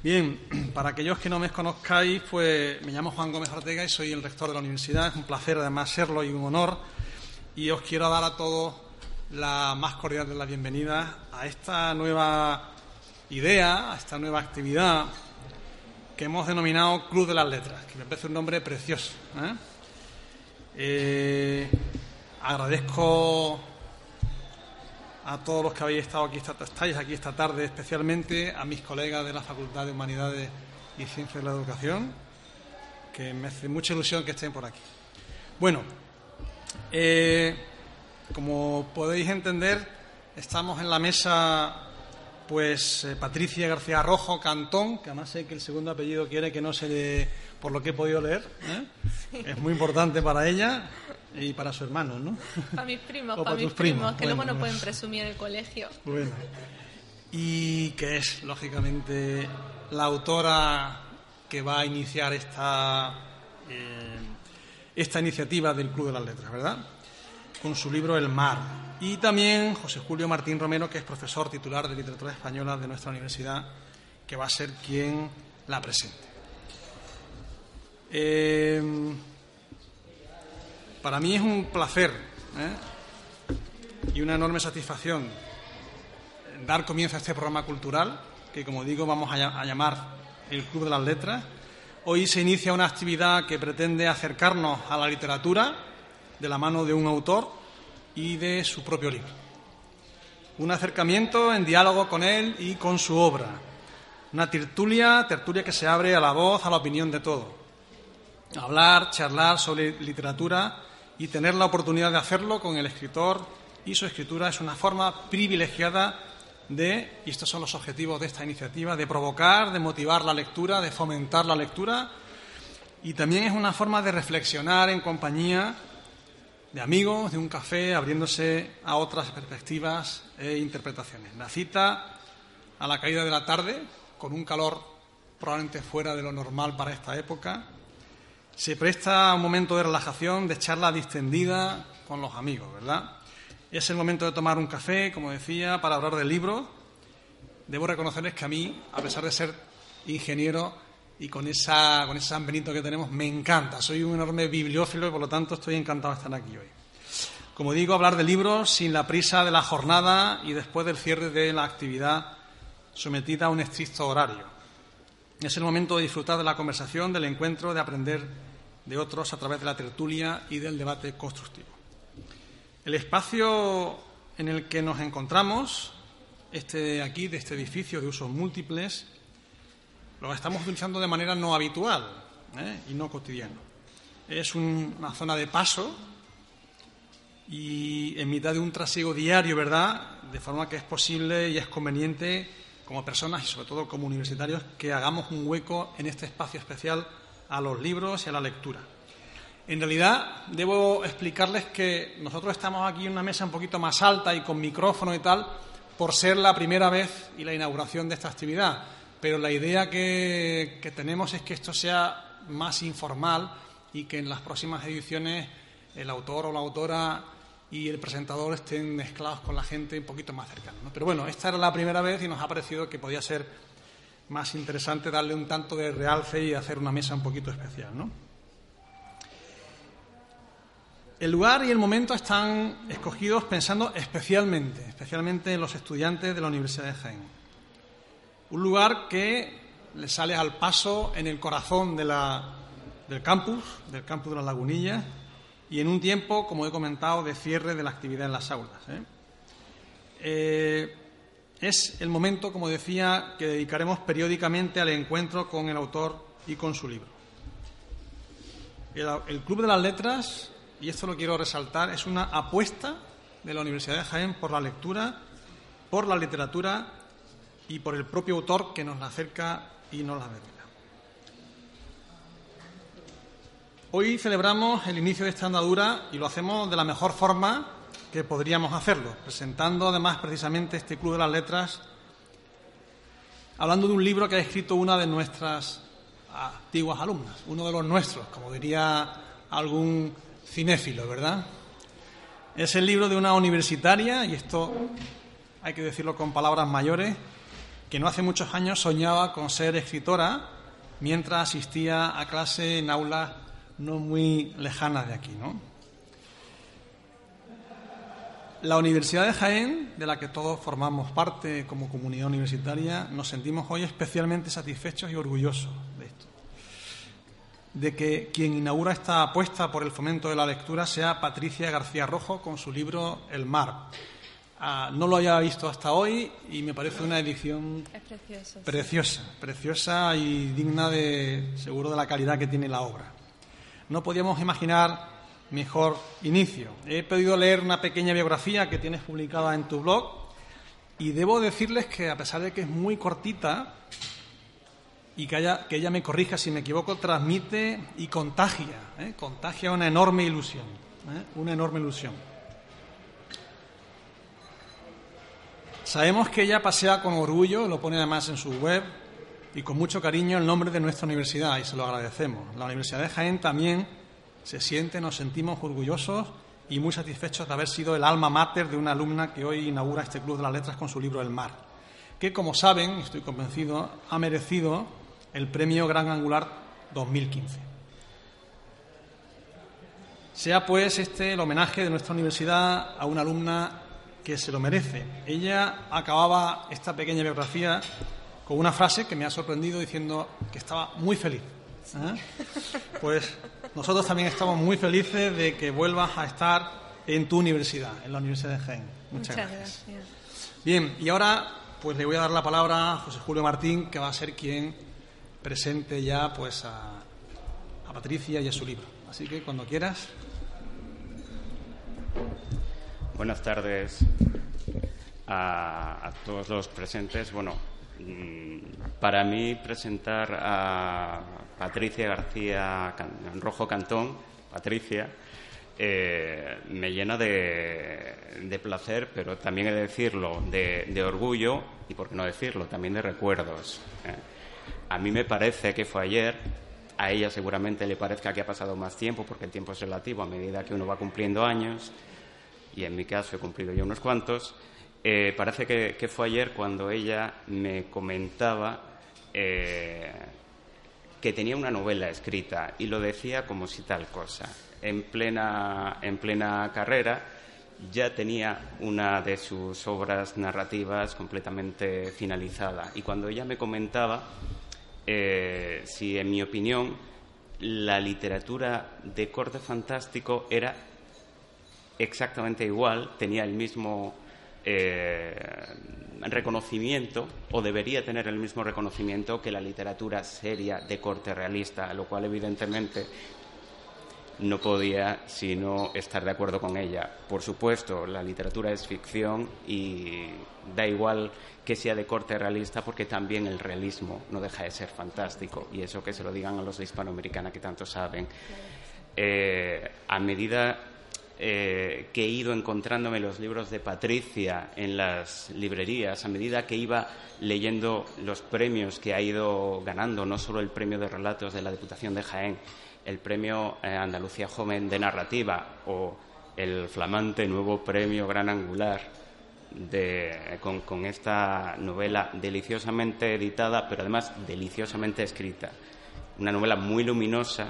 Bien, para aquellos que no me conozcáis, pues me llamo Juan Gómez Ortega y soy el rector de la universidad. Es un placer además serlo y un honor. Y os quiero dar a todos la más cordial de las bienvenidas a esta nueva idea, a esta nueva actividad que hemos denominado Club de las Letras, que me parece un nombre precioso. ¿eh? Eh, agradezco a todos los que habéis estado aquí, estáis aquí esta tarde, especialmente a mis colegas de la Facultad de Humanidades y Ciencias de la Educación, que me hace mucha ilusión que estén por aquí. Bueno, eh, como podéis entender, estamos en la mesa, pues eh, Patricia García Rojo Cantón, que además sé que el segundo apellido quiere que no se le, por lo que he podido leer, ¿eh? es muy importante para ella. Y para su hermano, ¿no? Para mis primos, para, mis primos, que luego no pueden presumir el colegio. Bueno. Y que es, lógicamente, la autora que va a iniciar esta, eh, esta iniciativa del Club de las Letras, ¿verdad? Con su libro El Mar. Y también José Julio Martín Romero, que es profesor titular de literatura española de nuestra universidad, que va a ser quien la presente. Eh, para mí es un placer ¿eh? y una enorme satisfacción dar comienzo a este programa cultural, que como digo vamos a, llamar el Club de las Letras. Hoy se inicia una actividad que pretende acercarnos a la literatura de la mano de un autor y de su propio libro. Un acercamiento en diálogo con él y con su obra. Una tertulia, tertulia que se abre a la voz, a la opinión de todo. Hablar, charlar sobre literatura y tener la oportunidad de hacerlo con el escritor y su escritura es una forma privilegiada de, y estos son los objetivos de esta iniciativa, de provocar, de motivar la lectura, de fomentar la lectura y también es una forma de reflexionar en compañía de amigos, de un café, abriéndose a otras perspectivas e interpretaciones. La cita a la caída de la tarde, con un calor probablemente fuera de lo normal para esta época, se presta un momento de relajación, de charla distendida con los amigos, ¿verdad? Es el momento de tomar un café, como decía, para hablar del libro. Debo reconocerles que a mí, a pesar de ser ingeniero y con, esa, con ese San Benito que tenemos, me encanta. Soy un enorme bibliófilo y por lo tanto estoy encantado de estar aquí hoy. Como digo, hablar de libros sin la prisa de la jornada y después del cierre de la actividad sometida a un estricto horario. Es el momento de disfrutar de la conversación, del encuentro, de aprender de otros a través de la tertulia y del debate constructivo. El espacio en el que nos encontramos, este aquí, de este edificio de usos múltiples, lo estamos utilizando de manera no habitual ¿eh? y no cotidiana. Es una zona de paso y en mitad de un trasiego diario, ¿verdad? De forma que es posible y es conveniente como personas y sobre todo como universitarios que hagamos un hueco en este espacio especial a los libros y a la lectura. En realidad, debo explicarles que nosotros estamos aquí en una mesa un poquito más alta y con micrófono y tal, por ser la primera vez y la inauguración de esta actividad. Pero la idea que, tenemos es que esto sea más informal y que en las próximas ediciones el autor o la autora y el presentador estén mezclados con la gente un poquito más cercano. Pero bueno, esta era la primera vez y nos ha parecido que podía ser más interesante darle un tanto de realce y hacer una mesa un poquito especial, ¿no? El lugar y el momento están escogidos pensando especialmente, especialmente en los estudiantes de la Universidad de Jaén. Un lugar que le sale al paso en el corazón del campus, del campus de las Lagunillas, y en un tiempo, como he comentado, de cierre de la actividad en las aulas. ¿eh? eh es el momento, como decía, que dedicaremos periódicamente al encuentro con el autor y con su libro. El, Club de las Letras, y esto lo quiero resaltar, es una apuesta de la Universidad de Jaén por la lectura, por la literatura y por el propio autor que nos la acerca y nos la revela. Hoy celebramos el inicio de esta andadura y lo hacemos de la mejor forma que podríamos hacerlo, presentando además precisamente este Club de las Letras, hablando de un libro que ha escrito una de nuestras antiguas alumnas, uno de los nuestros, como diría algún cinéfilo, ¿verdad? Es el libro de una universitaria, y esto hay que decirlo con palabras mayores, que no hace muchos años soñaba con ser escritora mientras asistía a clase en aulas no muy lejanas de aquí, ¿no? La Universidad de Jaén, de la que todos formamos parte como comunidad universitaria, nos sentimos hoy especialmente satisfechos y orgullosos de esto. De que quien inaugura esta apuesta por el fomento de la lectura sea Patricia García Rojo con su libro El mar. Ah, no lo había visto hasta hoy y me parece una edición preciosa, preciosa y digna de, seguro, de la calidad que tiene la obra. No podíamos imaginar mejor inicio. He podido leer una pequeña biografía que tienes publicada en tu blog y debo decirles que a pesar de que es muy cortita y que, que ella me corrija si me equivoco, transmite y contagia, ¿eh? contagia una enorme ilusión, ¿eh? una enorme ilusión. Sabemos que ella pasea con orgullo, lo pone además en su web, y con mucho cariño el nombre de nuestra universidad, y se lo agradecemos. La Universidad de Jaén también se siente, nos sentimos orgullosos y muy satisfechos de haber sido el alma mater de una alumna que hoy inaugura este Club de las Letras con su libro El Mar, que, como saben, estoy convencido, ha merecido el premio Gran Angular 2015. Sea pues este el homenaje de nuestra universidad a una alumna que se lo merece. Ella acababa esta pequeña biografía con una frase que me ha sorprendido diciendo que estaba muy feliz. ¿eh? Pues nosotros también estamos muy felices de que vuelvas a estar en tu universidad, en la Universidad de Jaén. Muchas, gracias. Bien, y ahora pues le voy a dar la palabra a José Julio Martín, que va a ser quien presente ya pues a, Patricia y a su libro. Así que cuando quieras. Buenas tardes a, a todos los presentes. Bueno, para mí presentar a Patricia García Rojo Cantón, Patricia, eh, me llena de, placer, pero también he de decirlo, de, orgullo y, por qué no decirlo, también de recuerdos. Eh. A mí me parece que fue ayer, a ella seguramente le parezca que ha pasado más tiempo, porque el tiempo es relativo a medida que uno va cumpliendo años, y en mi caso he cumplido ya unos cuantos. Eh, parece que, fue ayer cuando ella me comentaba que tenía una novela escrita y lo decía como si tal cosa. En plena, en plena carrera ya tenía una de sus obras narrativas completamente finalizada y cuando ella me comentaba eh, si en mi opinión la literatura de corte fantástico era exactamente igual, tenía el mismo eh, reconocimiento o debería tener el mismo reconocimiento que la literatura seria de corte realista, lo cual evidentemente no podía sino estar de acuerdo con ella. Por supuesto, la literatura es ficción y da igual que sea de corte realista porque también el realismo no deja de ser fantástico y eso que se lo digan a los de Hispanoamericana que tanto saben. Eh, a medida eh, que he ido encontrándome los libros de Patricia en las librerías, a medida que iba leyendo los premios que ha ido ganando, no solo el premio de relatos de la Diputación de Jaén, el premio eh, Andalucía Joven de Narrativa o el flamante nuevo premio Gran Angular con, con esta novela deliciosamente editada, pero además deliciosamente escrita. Una novela muy luminosa,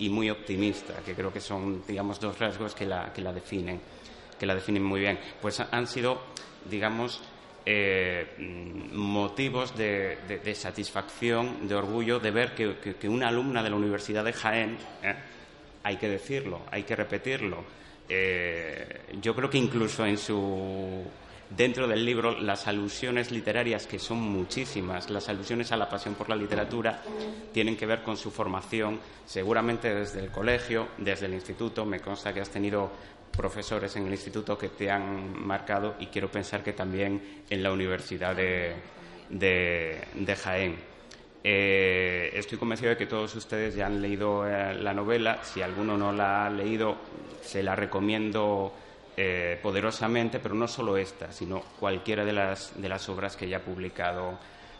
y muy optimista, que creo que son, digamos, dos rasgos que la, que la definen, que la definen muy bien. Pues han sido, digamos, eh, motivos de, satisfacción, de orgullo, de ver que, una alumna de la Universidad de Jaén, eh, hay que decirlo, hay que repetirlo, eh, yo creo que incluso en su dentro del libro las alusiones literarias, que son muchísimas, las alusiones a la pasión por la literatura, tienen que ver con su formación, seguramente desde el colegio, desde el instituto. Me consta que has tenido profesores en el instituto que te han marcado y quiero pensar que también en la Universidad de, Jaén. Eh, estoy convencido de que todos ustedes ya han leído eh, la novela. Si alguno no la ha leído, se la recomiendo eh, poderosamente, pero no solo esta, sino cualquiera de las, de las obras que ya ha publicado,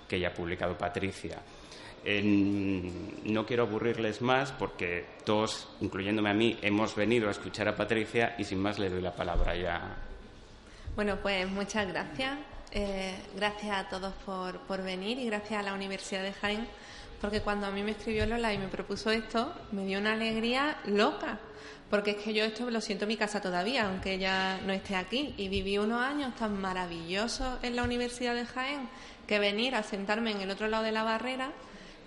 que ya ha publicado Patricia. no quiero aburrirles más porque todos, incluyéndome a mí, hemos venido a escuchar a Patricia y sin más le doy la palabra ya. Bueno, pues muchas gracias Eh, gracias a todos por, por venir y gracias a la Universidad de Jaén, porque cuando a mí me escribió Lola y me propuso esto, me dio una alegría loca, porque es que yo esto lo siento en mi casa todavía, aunque ella no esté aquí, y viví unos años tan maravillosos en la Universidad de Jaén que venir a sentarme en el otro lado de la barrera,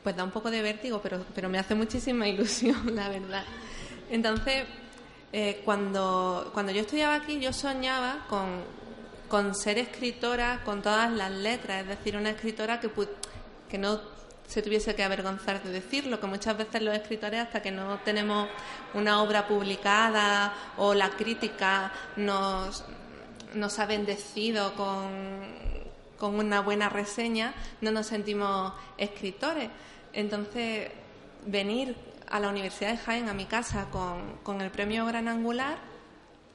pues da un poco de vértigo, pero, pero me hace muchísima ilusión, la verdad. Entonces, eh, cuando, cuando yo estudiaba aquí, yo soñaba con, con ser escritora con todas las letras, es decir, una escritora que, que no se tuviese que avergonzar de decirlo, que muchas veces los escritores hasta que no tenemos una obra publicada o la crítica nos, nos ha bendecido con, con una buena reseña, no nos sentimos escritores. Entonces, venir a la Universidad de Jaén, a mi casa, con, con el premio Gran Angular,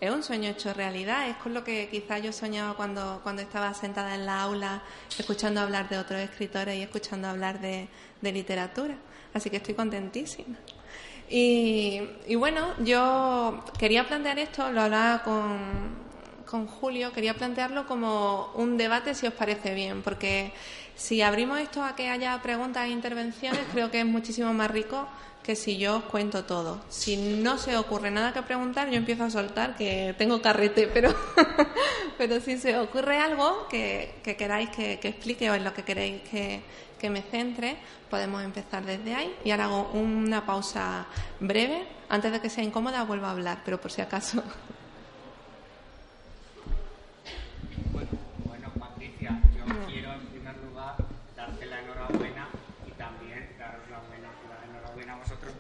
es un sueño hecho realidad, es con lo que quizás yo soñaba cuando, cuando estaba sentada en la aula, escuchando hablar de otros escritores y escuchando hablar de, literatura. Así que estoy contentísima. Y, y, bueno, yo quería plantear esto, lo hablaba con, con Julio, quería plantearlo como un debate, si os parece bien, porque si abrimos esto a que haya preguntas e intervenciones, creo que es muchísimo más rico que si yo os cuento todo. Si no se ocurre nada que preguntar, yo empiezo a soltar que tengo carrete, pero, pero si se ocurre algo que, queráis que, explique o en lo que queréis que, que me centre, podemos empezar desde ahí. Y ahora hago una pausa breve. Antes de que sea incómoda, vuelvo a hablar, pero por si acaso.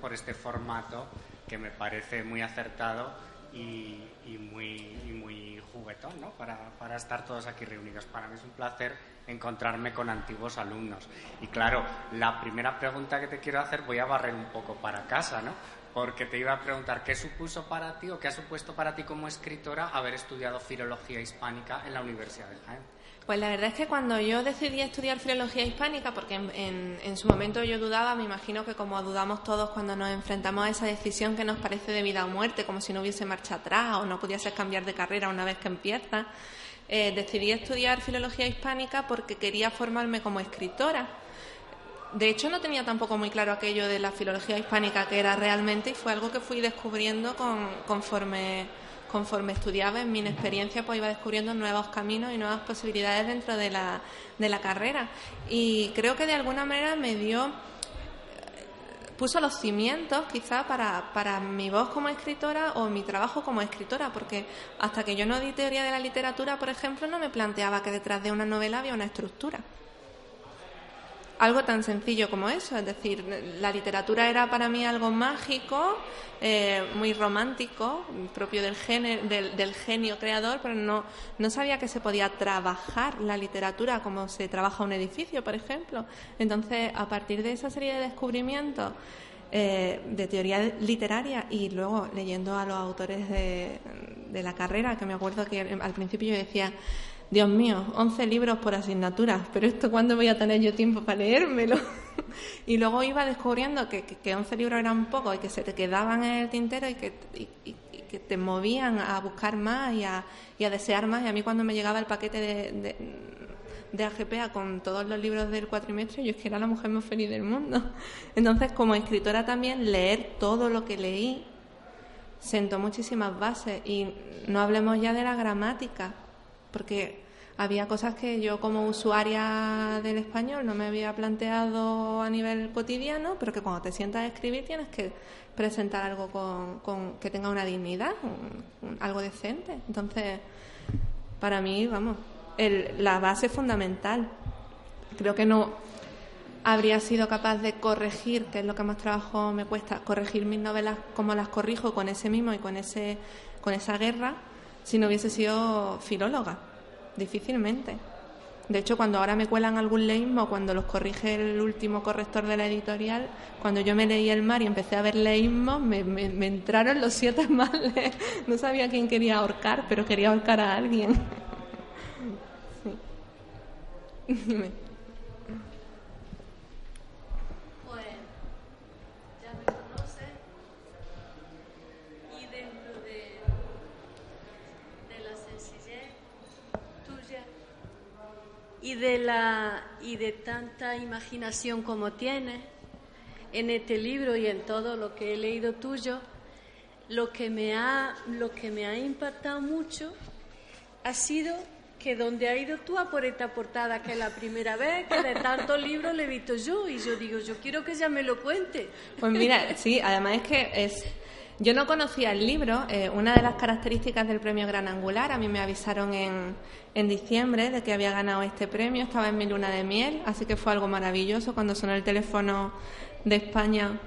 Por este formato que me parece muy acertado y, muy, muy juguetón ¿no? para, estar todos aquí reunidos. Para mí es un placer encontrarme con antiguos alumnos. Y claro, la primera pregunta que te quiero hacer voy a barrer un poco para casa, ¿no? Porque te iba a preguntar qué supuso para ti o qué ha supuesto para ti como escritora haber estudiado filología hispánica en la Universidad de Jaén. Pues la verdad es que cuando yo decidí estudiar filología hispánica, porque en, su momento yo dudaba, me imagino que como dudamos todos cuando nos enfrentamos a esa decisión que nos parece de vida o muerte, como si no hubiese marcha atrás o no pudiese cambiar de carrera una vez que empieza, eh, decidí estudiar filología hispánica porque quería formarme como escritora. De hecho, no tenía tampoco muy claro aquello de la filología hispánica que era realmente y fue algo que fui descubriendo conforme conforme estudiaba en mi experiencia, pues iba descubriendo nuevos caminos y nuevas posibilidades dentro de la, de la carrera. Y creo que de alguna manera me dio puso los cimientos quizá para, para mi voz como escritora o mi trabajo como escritora, porque hasta que yo no di teoría de la literatura, por ejemplo, no me planteaba que detrás de una novela había una estructura algo tan sencillo como eso. Es decir, la literatura era para mí algo mágico, eh, muy romántico, propio del, del, genio creador, pero no, no sabía que se podía trabajar la literatura como se trabaja un edificio, por ejemplo. Entonces, a partir de esa serie de descubrimientos, eh, de teoría literaria y luego leyendo a los autores de, de la carrera, que me acuerdo que al principio yo decía, Dios mío, 11 libros por asignatura, pero esto cuándo voy a tener yo tiempo para leérmelo. y luego iba descubriendo que, que, 11 libros eran pocos y que se te quedaban en el tintero y que, que te movían a buscar más y a, a, desear más. Y a mí cuando me llegaba el paquete de, de, de AGPA con todos los libros del cuatrimestre, yo es que era la mujer más feliz del mundo. Entonces, como escritora también, leer todo lo que leí sentó muchísimas bases y no hablemos ya de la gramática porque había cosas que yo como usuaria del español no me había planteado a nivel cotidiano, pero que cuando te sientas a escribir tienes que presentar algo con, que tenga una dignidad, algo decente. Entonces, para mí, vamos, la base fundamental. Creo que no habría sido capaz de corregir, que es lo que más trabajo me cuesta, corregir mis novelas como las corrijo con ese mismo y con ese con esa guerra si no hubiese sido filóloga. Difícilmente. De hecho, cuando ahora me cuelan algún leísmo, cuando los corrige el último corrector de la editorial, cuando yo me leí El mar y empecé a ver leísmos, me, me, entraron los siete males. No sabía quién quería ahorcar, pero quería ahorcar a alguien. Sí. de, la, y de tanta imaginación como tienes en este libro y en todo lo que he leído tuyo, lo que me ha, lo que me ha impactado mucho ha sido que donde ha ido tú a por esta portada, que es la primera vez que de tantos libros le he visto yo, y yo digo, yo quiero que ella me lo cuente. Pues mira, sí, además es que es... Yo no conocía el libro, eh, una de las características del premio Gran Angular, a mí me avisaron en, en diciembre de que había ganado este premio, estaba en mi luna de miel, así que fue algo maravilloso cuando sonó el teléfono de España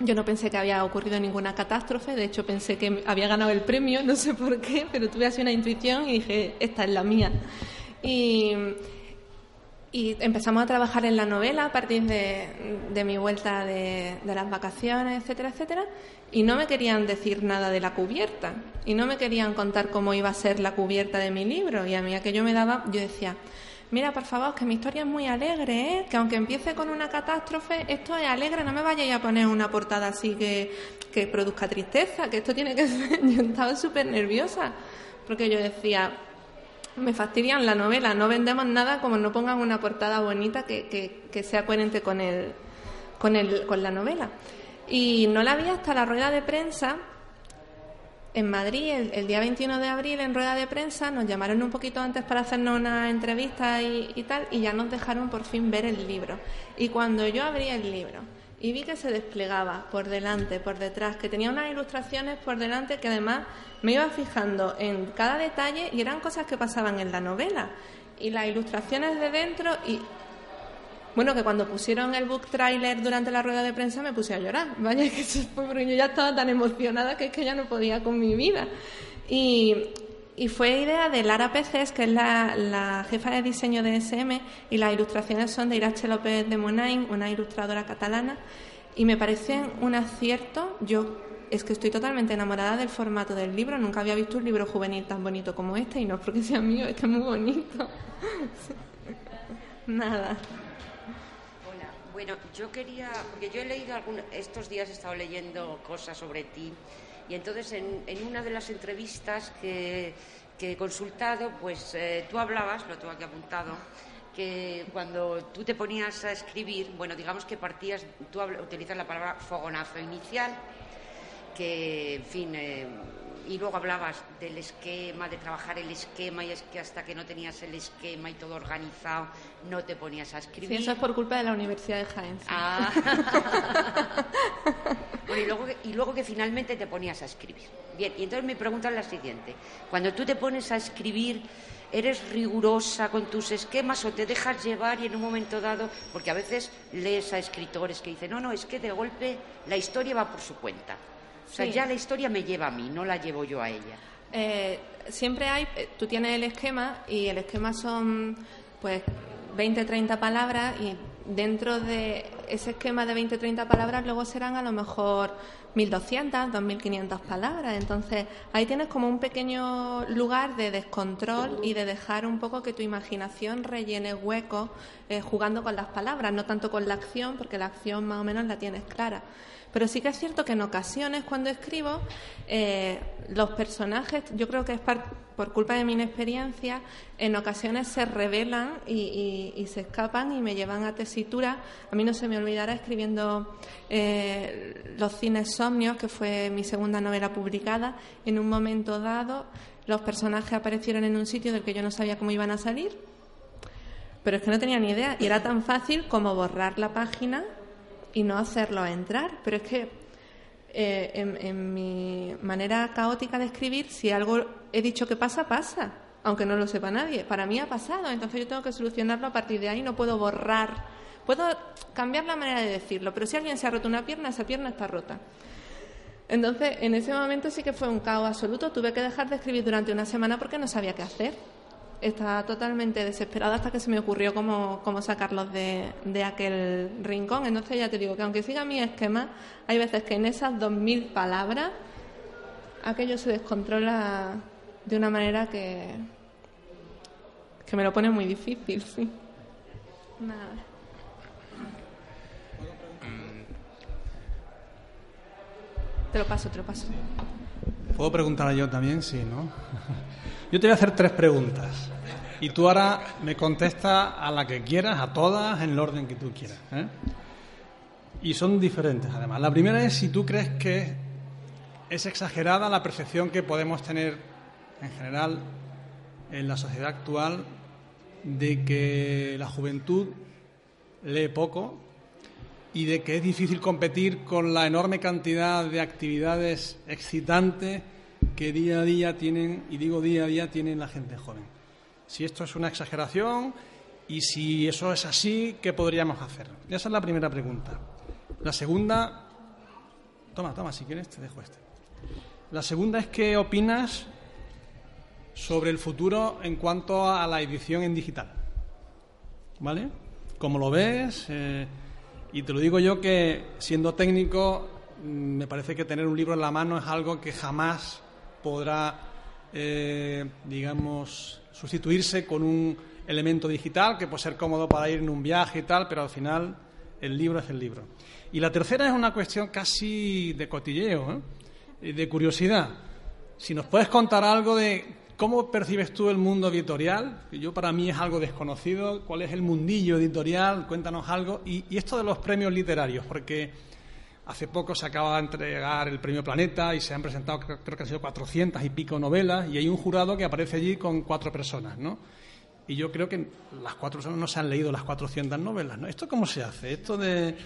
yo no pensé que había ocurrido ninguna catástrofe, de hecho pensé que había ganado el premio, no sé por qué, pero tuve así una intuición y dije, esta es la mía. Y, empezamos a trabajar en la novela a partir de, mi vuelta de, las vacaciones, etcétera, etcétera, y no me querían decir nada de la cubierta, y no me querían contar cómo iba a ser la cubierta de mi libro, y a mí a que yo me daba, yo decía, mira, por favor, que mi historia es muy alegre, ¿eh? que aunque empiece con una catástrofe, esto es alegre, no me vayáis a poner una portada así que, que produzca tristeza, que esto tiene que ser... Yo estaba súper nerviosa, porque yo decía, me fastidian la novela, no vendemos nada como no pongan una portada bonita que, que, sea coherente con, el, con, el, con la novela. Y no la vi hasta la rueda de prensa en Madrid, el, día 21 de abril, en rueda de prensa, nos llamaron un poquito antes para hacernos una entrevista y, tal, y ya nos dejaron por fin ver el libro. Y cuando yo abrí el libro y vi que se desplegaba por delante, por detrás, que tenía unas ilustraciones por delante que además me iba fijando en cada detalle y eran cosas que pasaban en la novela. Y las ilustraciones de dentro y bueno, que cuando pusieron el book trailer durante la rueda de prensa me puse a llorar. Vaya, que eso fue porque yo ya estaba tan emocionada que es que ya no podía con mi vida. Y, fue idea de Lara Peces, que es la, jefa de diseño de SM, y las ilustraciones son de Irache López de Monain, una ilustradora catalana, y me parecen un acierto. Yo es que estoy totalmente enamorada del formato del libro, nunca había visto un libro juvenil tan bonito como este, y no es porque sea mío, es que es muy bonito. Nada. Bueno, yo quería, porque yo he leído algunos, estos días he estado leyendo cosas sobre ti y entonces en, una de las entrevistas que, he consultado, pues eh, tú hablabas, lo tengo aquí apuntado, que cuando tú te ponías a escribir, bueno, digamos que partías, tú utilizas la palabra fogonazo inicial, que, en fin, eh, y luego hablabas del esquema, de trabajar el esquema, y es que hasta que no tenías el esquema y todo organizado, no te ponías a escribir. Sí, eso es por culpa de la Universidad de Jaén. Ah. y luego, que finalmente te ponías a escribir. Bien, y entonces mi pregunta es la siguiente. Cuando tú te pones a escribir, ¿eres rigurosa con tus esquemas o te dejas llevar y en un momento dado, porque a veces lees a escritores que dicen, no, no, es que de golpe la historia va por su cuenta. O sea, ya la historia me lleva a mí, no la llevo yo a ella. Eh, siempre hay, eh, tú tienes el esquema y el esquema son pues 20, 30 palabras y dentro de ese esquema de 20, 30 palabras luego serán a lo mejor 1.200, 2.500 palabras. Entonces ahí tienes como un pequeño lugar de descontrol y de dejar un poco que tu imaginación rellene huecos eh, jugando con las palabras, no tanto con la acción, porque la acción más o menos la tienes clara. Pero sí que es cierto que en ocasiones cuando escribo, eh, los personajes, yo creo que es por culpa de mi inexperiencia, en ocasiones se revelan y, se escapan y me llevan a tesitura. A mí no se me olvidará escribiendo eh, Los cines somnios, que fue mi segunda novela publicada, en un momento dado los personajes aparecieron en un sitio del que yo no sabía cómo iban a salir, pero es que no tenía ni idea y era tan fácil como borrar la página y no hacerlo entrar. Pero es que eh, en, mi manera caótica de escribir, si algo he dicho que pasa, pasa, aunque no lo sepa nadie. Para mí ha pasado, entonces yo tengo que solucionarlo a partir de ahí, no puedo borrar. Puedo cambiar la manera de decirlo, pero si alguien se ha roto una pierna, esa pierna está rota. Entonces, en ese momento sí que fue un caos absoluto. Tuve que dejar de escribir durante una semana porque no sabía qué hacer estaba totalmente desesperada hasta que se me ocurrió cómo, sacarlos de, de, aquel rincón. Entonces ya te digo que aunque siga mi esquema, hay veces que en esas dos mil palabras aquello se descontrola de una manera que, que me lo pone muy difícil, sí. Nada. Te lo paso, te lo paso. ¿Puedo preguntar yo también? Sí, ¿no? Yo te voy a hacer tres preguntas. Y tú ahora me contestas a la que quieras, a todas, en el orden que tú quieras. ¿eh? Y son diferentes, además. La primera es si tú crees que es exagerada la percepción que podemos tener en general en la sociedad actual de que la juventud lee poco y de que es difícil competir con la enorme cantidad de actividades excitantes que día a día tienen, y digo día a día, tienen la gente joven. Si esto es una exageración y si eso es así, ¿qué podríamos hacer? Esa es la primera pregunta. La segunda, toma, toma, si quieres te dejo este. La segunda es qué opinas sobre el futuro en cuanto a la edición en digital. ¿Vale? ¿Cómo lo ves? Eh, y te lo digo yo que, siendo técnico, mm, me parece que tener un libro en la mano es algo que jamás podrá, eh, digamos, sustituirse con un elemento digital que puede ser cómodo para ir en un viaje y tal, pero al final el libro es el libro. Y la tercera es una cuestión casi de cotilleo, ¿eh? de curiosidad. Si nos puedes contar algo de ¿Cómo percibes tú el mundo editorial? Yo para mí es algo desconocido. ¿Cuál es el mundillo editorial? Cuéntanos algo. Y, esto de los premios literarios, porque hace poco se acaba de entregar el premio Planeta y se han presentado, creo que han sido 400 y pico novelas, y hay un jurado que aparece allí con cuatro personas, ¿no? Y yo creo que las cuatro personas no se han leído las 400 novelas, ¿no? ¿Esto cómo se hace? Esto de...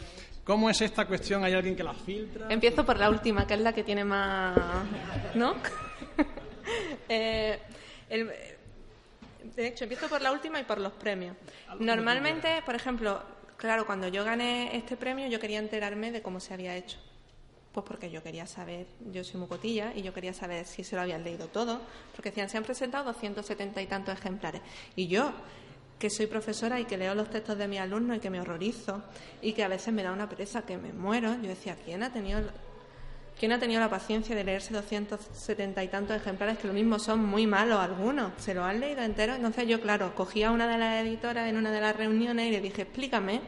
¿Cómo es esta cuestión? ¿Hay alguien que la filtra? Empiezo por la última, que es la que tiene más... ¿No? Eh, de hecho, empiezo por la última y por los premios. Normalmente, por ejemplo, claro, cuando yo gané este premio, yo quería enterarme de cómo se había hecho. Pues porque yo quería saber, yo soy mucotilla y yo quería saber si se lo habían leído todo, porque decían, se han presentado 270 y tantos ejemplares. Y yo, que soy profesora y que leo los textos de mis alumnos y que me horrorizo y que a veces me da una pereza que me muero, yo decía, ¿quién ha tenido ¿Quién ha tenido la paciencia de leerse 270 y tantos ejemplares que lo mismo son muy malos algunos? ¿Se lo han leído entero? Entonces yo, claro, cogí a una de las editoras en una de las reuniones y le dije, explícame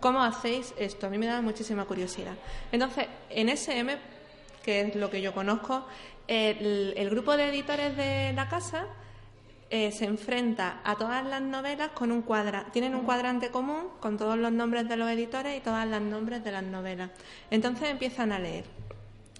cómo hacéis esto. A mí me da muchísima curiosidad. Entonces, en SM, que es lo que yo conozco, el, grupo de editores de la casa eh, se enfrenta a todas las novelas con un cuadra tienen un cuadrante común con todos los nombres de los editores y todos los nombres de las novelas. Entonces empiezan a leer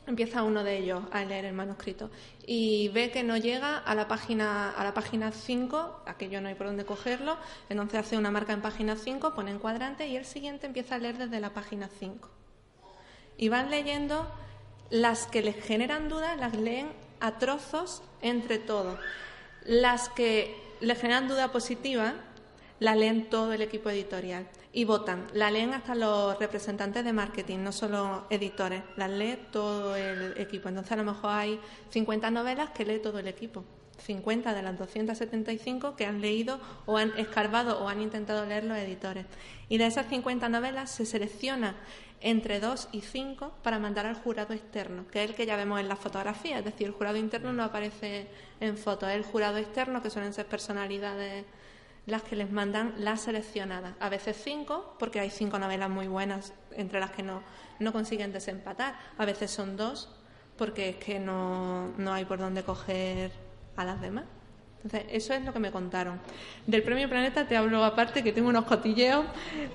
empieza uno de ellos a leer el manuscrito y ve que no llega a la página a la página 5, aquello no hay por dónde cogerlo, entonces hace una marca en página 5, pone en cuadrante y el siguiente empieza a leer desde la página 5. Y van leyendo las que les generan dudas, las leen a trozos entre todos. Las que les generan duda positiva, la leen todo el equipo editorial y votan. La leen hasta los representantes de marketing, no solo editores, las lee todo el equipo. Entonces a lo mejor hay 50 novelas que lee todo el equipo. 50 de las 275 que han leído o han escarbado o han intentado leer los editores. Y de esas 50 novelas se selecciona entre 2 y 5 para mandar al jurado externo, que es el que ya vemos en las fotografías. Es decir, el jurado interno no aparece en fotos, es el jurado externo, que suelen ser personalidades las que les mandan las seleccionadas. A veces cinco, porque hay cinco novelas muy buenas entre las que no, no consiguen desempatar. A veces son dos, porque es que no, no hay por dónde coger a las demás. Entonces, eso es lo que me contaron. Del Premio Planeta te hablo aparte, que tengo unos cotilleos.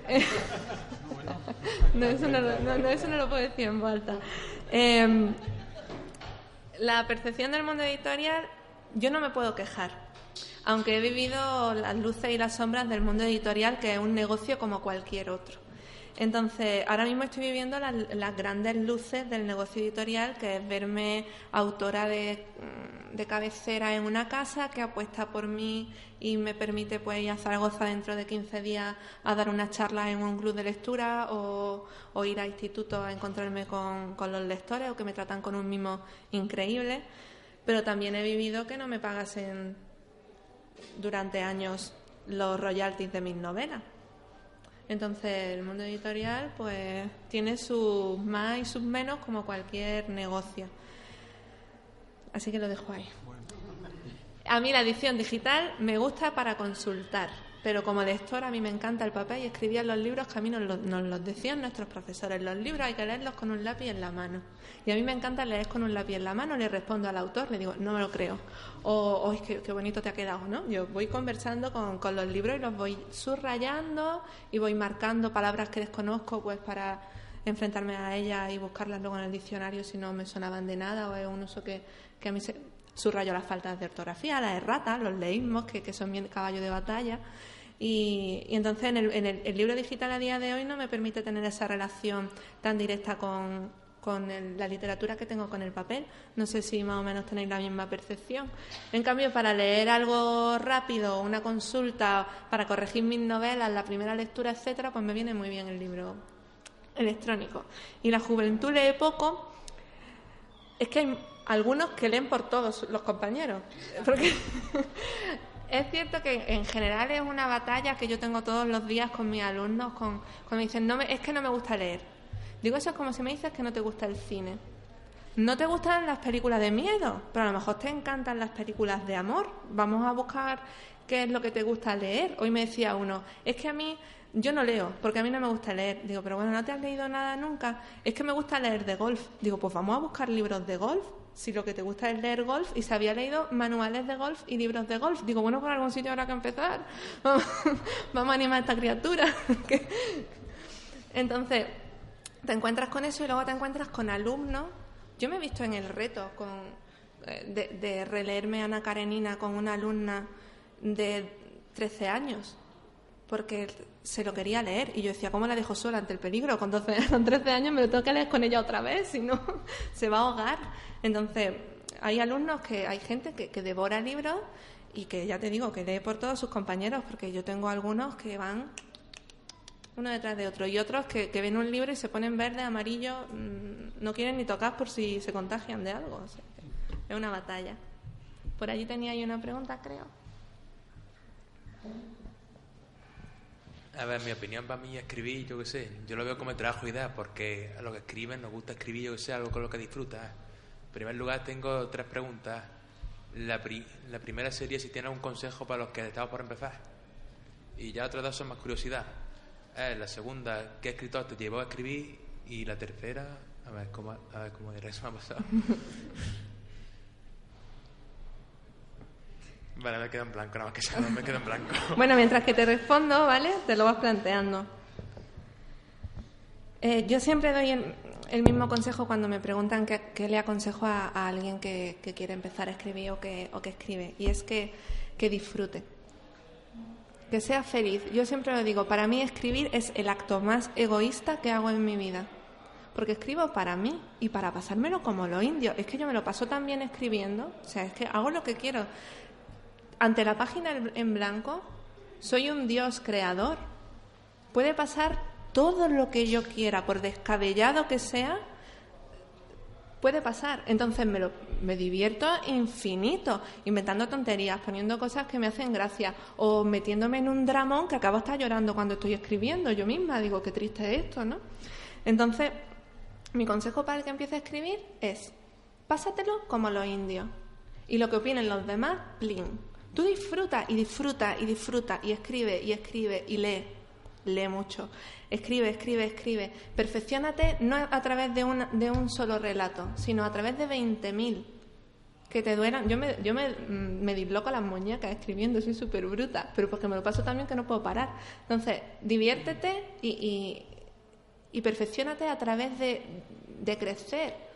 no, eso no, lo puedo decir en falta. Em, la percepción del mundo editorial, yo no me puedo quejar aunque he vivido las luces y las sombras del mundo editorial, que es un negocio como cualquier otro. Entonces, ahora mismo estoy viviendo las, grandes luces del negocio editorial, que es verme autora de, cabecera en una casa que apuesta por mí y me permite pues ir a Zaragoza dentro de 15 días a dar una charla en un club de lectura o, ir a instituto a encontrarme con, con, los lectores o que me tratan con un mimo increíble. Pero también he vivido que no me pagasen durante años los royalties de mis novelas. Entonces, el mundo editorial pues tiene sus más y sus menos como cualquier negocio. Así que lo dejo ahí. A mí la edición digital me gusta para consultar, pero como lectora a mí me encanta el papel y escribía los libros que a mí nos, los decían nuestros profesores. Los libros hay que leerlos con un lápiz en la mano. Y a mí me encanta leer con un lápiz en la mano, le respondo al autor, le digo, no me lo creo. O, es qué bonito te ha quedado, ¿no? Yo voy conversando con, con los libros y los voy subrayando y voy marcando palabras que desconozco pues para enfrentarme a ellas y buscarlas luego en el diccionario si no me sonaban de nada o es un uso que, que a mí se, subrayo las faltas de ortografía, las erratas, los leísmos, que, que son bien caballo de batalla. Y, entonces en, el, en el, libro digital a día de hoy no me permite tener esa relación tan directa con, con la literatura que tengo con el papel. No sé si más o menos tenéis la misma percepción. En cambio, para leer algo rápido, una consulta, para corregir mis novelas, la primera lectura, etcétera, pues me viene muy bien el libro electrónico. Y la juventud lee poco. Es que hay algunos que leen por todos los compañeros. Porque es cierto que en general es una batalla que yo tengo todos los días con mis alumnos, con, cuando me dicen, no es que no me gusta leer. Digo, eso es como si me dices que no te gusta el cine. No te gustan las películas de miedo, pero a lo mejor te encantan las películas de amor. Vamos a buscar qué es lo que te gusta leer. Hoy me decía uno, es que a mí yo no leo, porque a mí no me gusta leer. Digo, pero bueno, ¿no te has leído nada nunca? Es que me gusta leer de golf. Digo, pues vamos a buscar libros de golf si lo que te gusta es leer golf y se había leído manuales de golf y libros de golf. Digo, bueno, por algún sitio habrá que empezar. Vamos a animar a esta criatura. Entonces, te encuentras con eso y luego te encuentras con alumnos. Yo me he visto en el reto con, eh, de, de releerme Ana Karenina con una alumna de 13 años porque se lo quería leer y yo decía, ¿cómo la dejo sola ante el peligro? Con, 12, con 13 años me lo tengo que leer con ella otra vez, si no se va a ahogar. Entonces, hay alumnos que, hay gente que, que devora libros y que ya te digo, que lee por todos sus compañeros, porque yo tengo algunos que van uno detrás de otro y otros que, que ven un libro y se ponen verde, amarillo, mm, no quieren ni tocar por si se contagian de algo. es una batalla. Por allí tenía yo una pregunta, creo. A ver, mi opinión para mí escribir, yo qué sé, yo lo veo como trabajo y ideas, porque a lo que escriben nos gusta escribir, yo qué sé, algo con lo que disfrutas. En primer lugar, tengo tres preguntas. La, primera sería si tienes un consejo para los que estamos por empezar. Y ya otras dos son más curiosidad. La segunda, ¿qué escritor te llevó a escribir? Y la tercera, a ver cómo, a ver cómo era eso me ha pasado. Vale, me quedo en blanco, nada más que sea, me quedo en blanco. bueno, mientras que te respondo, ¿vale? Te lo vas planteando. Eh, yo siempre doy el, mismo consejo cuando me preguntan qué, le aconsejo a, alguien que, quiere empezar a escribir o que, escribe, y es que, que disfrute, que sea feliz. Yo siempre lo digo, para mí escribir es el acto más egoísta que hago en mi vida porque escribo para mí y para pasármelo como lo indio. Es que yo me lo paso también escribiendo, o sea, es que hago lo que quiero ante la página en blanco, soy un Dios creador. Puede pasar todo lo que yo quiera, por descabellado que sea, puede pasar. Entonces me, lo, me divierto infinito, inventando tonterías, poniendo cosas que me hacen gracia, o metiéndome en un dramón que acabo estar llorando cuando estoy escribiendo. Yo misma digo, qué triste es esto, ¿no? Entonces, mi consejo para el que empiece a escribir es, pásatelo como los indios. Y lo que opinen los demás, plin. Tú disfruta y disfruta y disfruta y escribe y escribe y lee. Lee mucho. Escribe, escribe, escribe. Perfeccionate no a través de, de un solo relato, sino a través de 20.000 que te duelan. Yo me, yo me, mm, me disloco las muñecas escribiendo, soy súper bruta, pero porque me lo paso también que no puedo parar. Entonces, diviértete y, y, y perfeccionate a través de, de crecer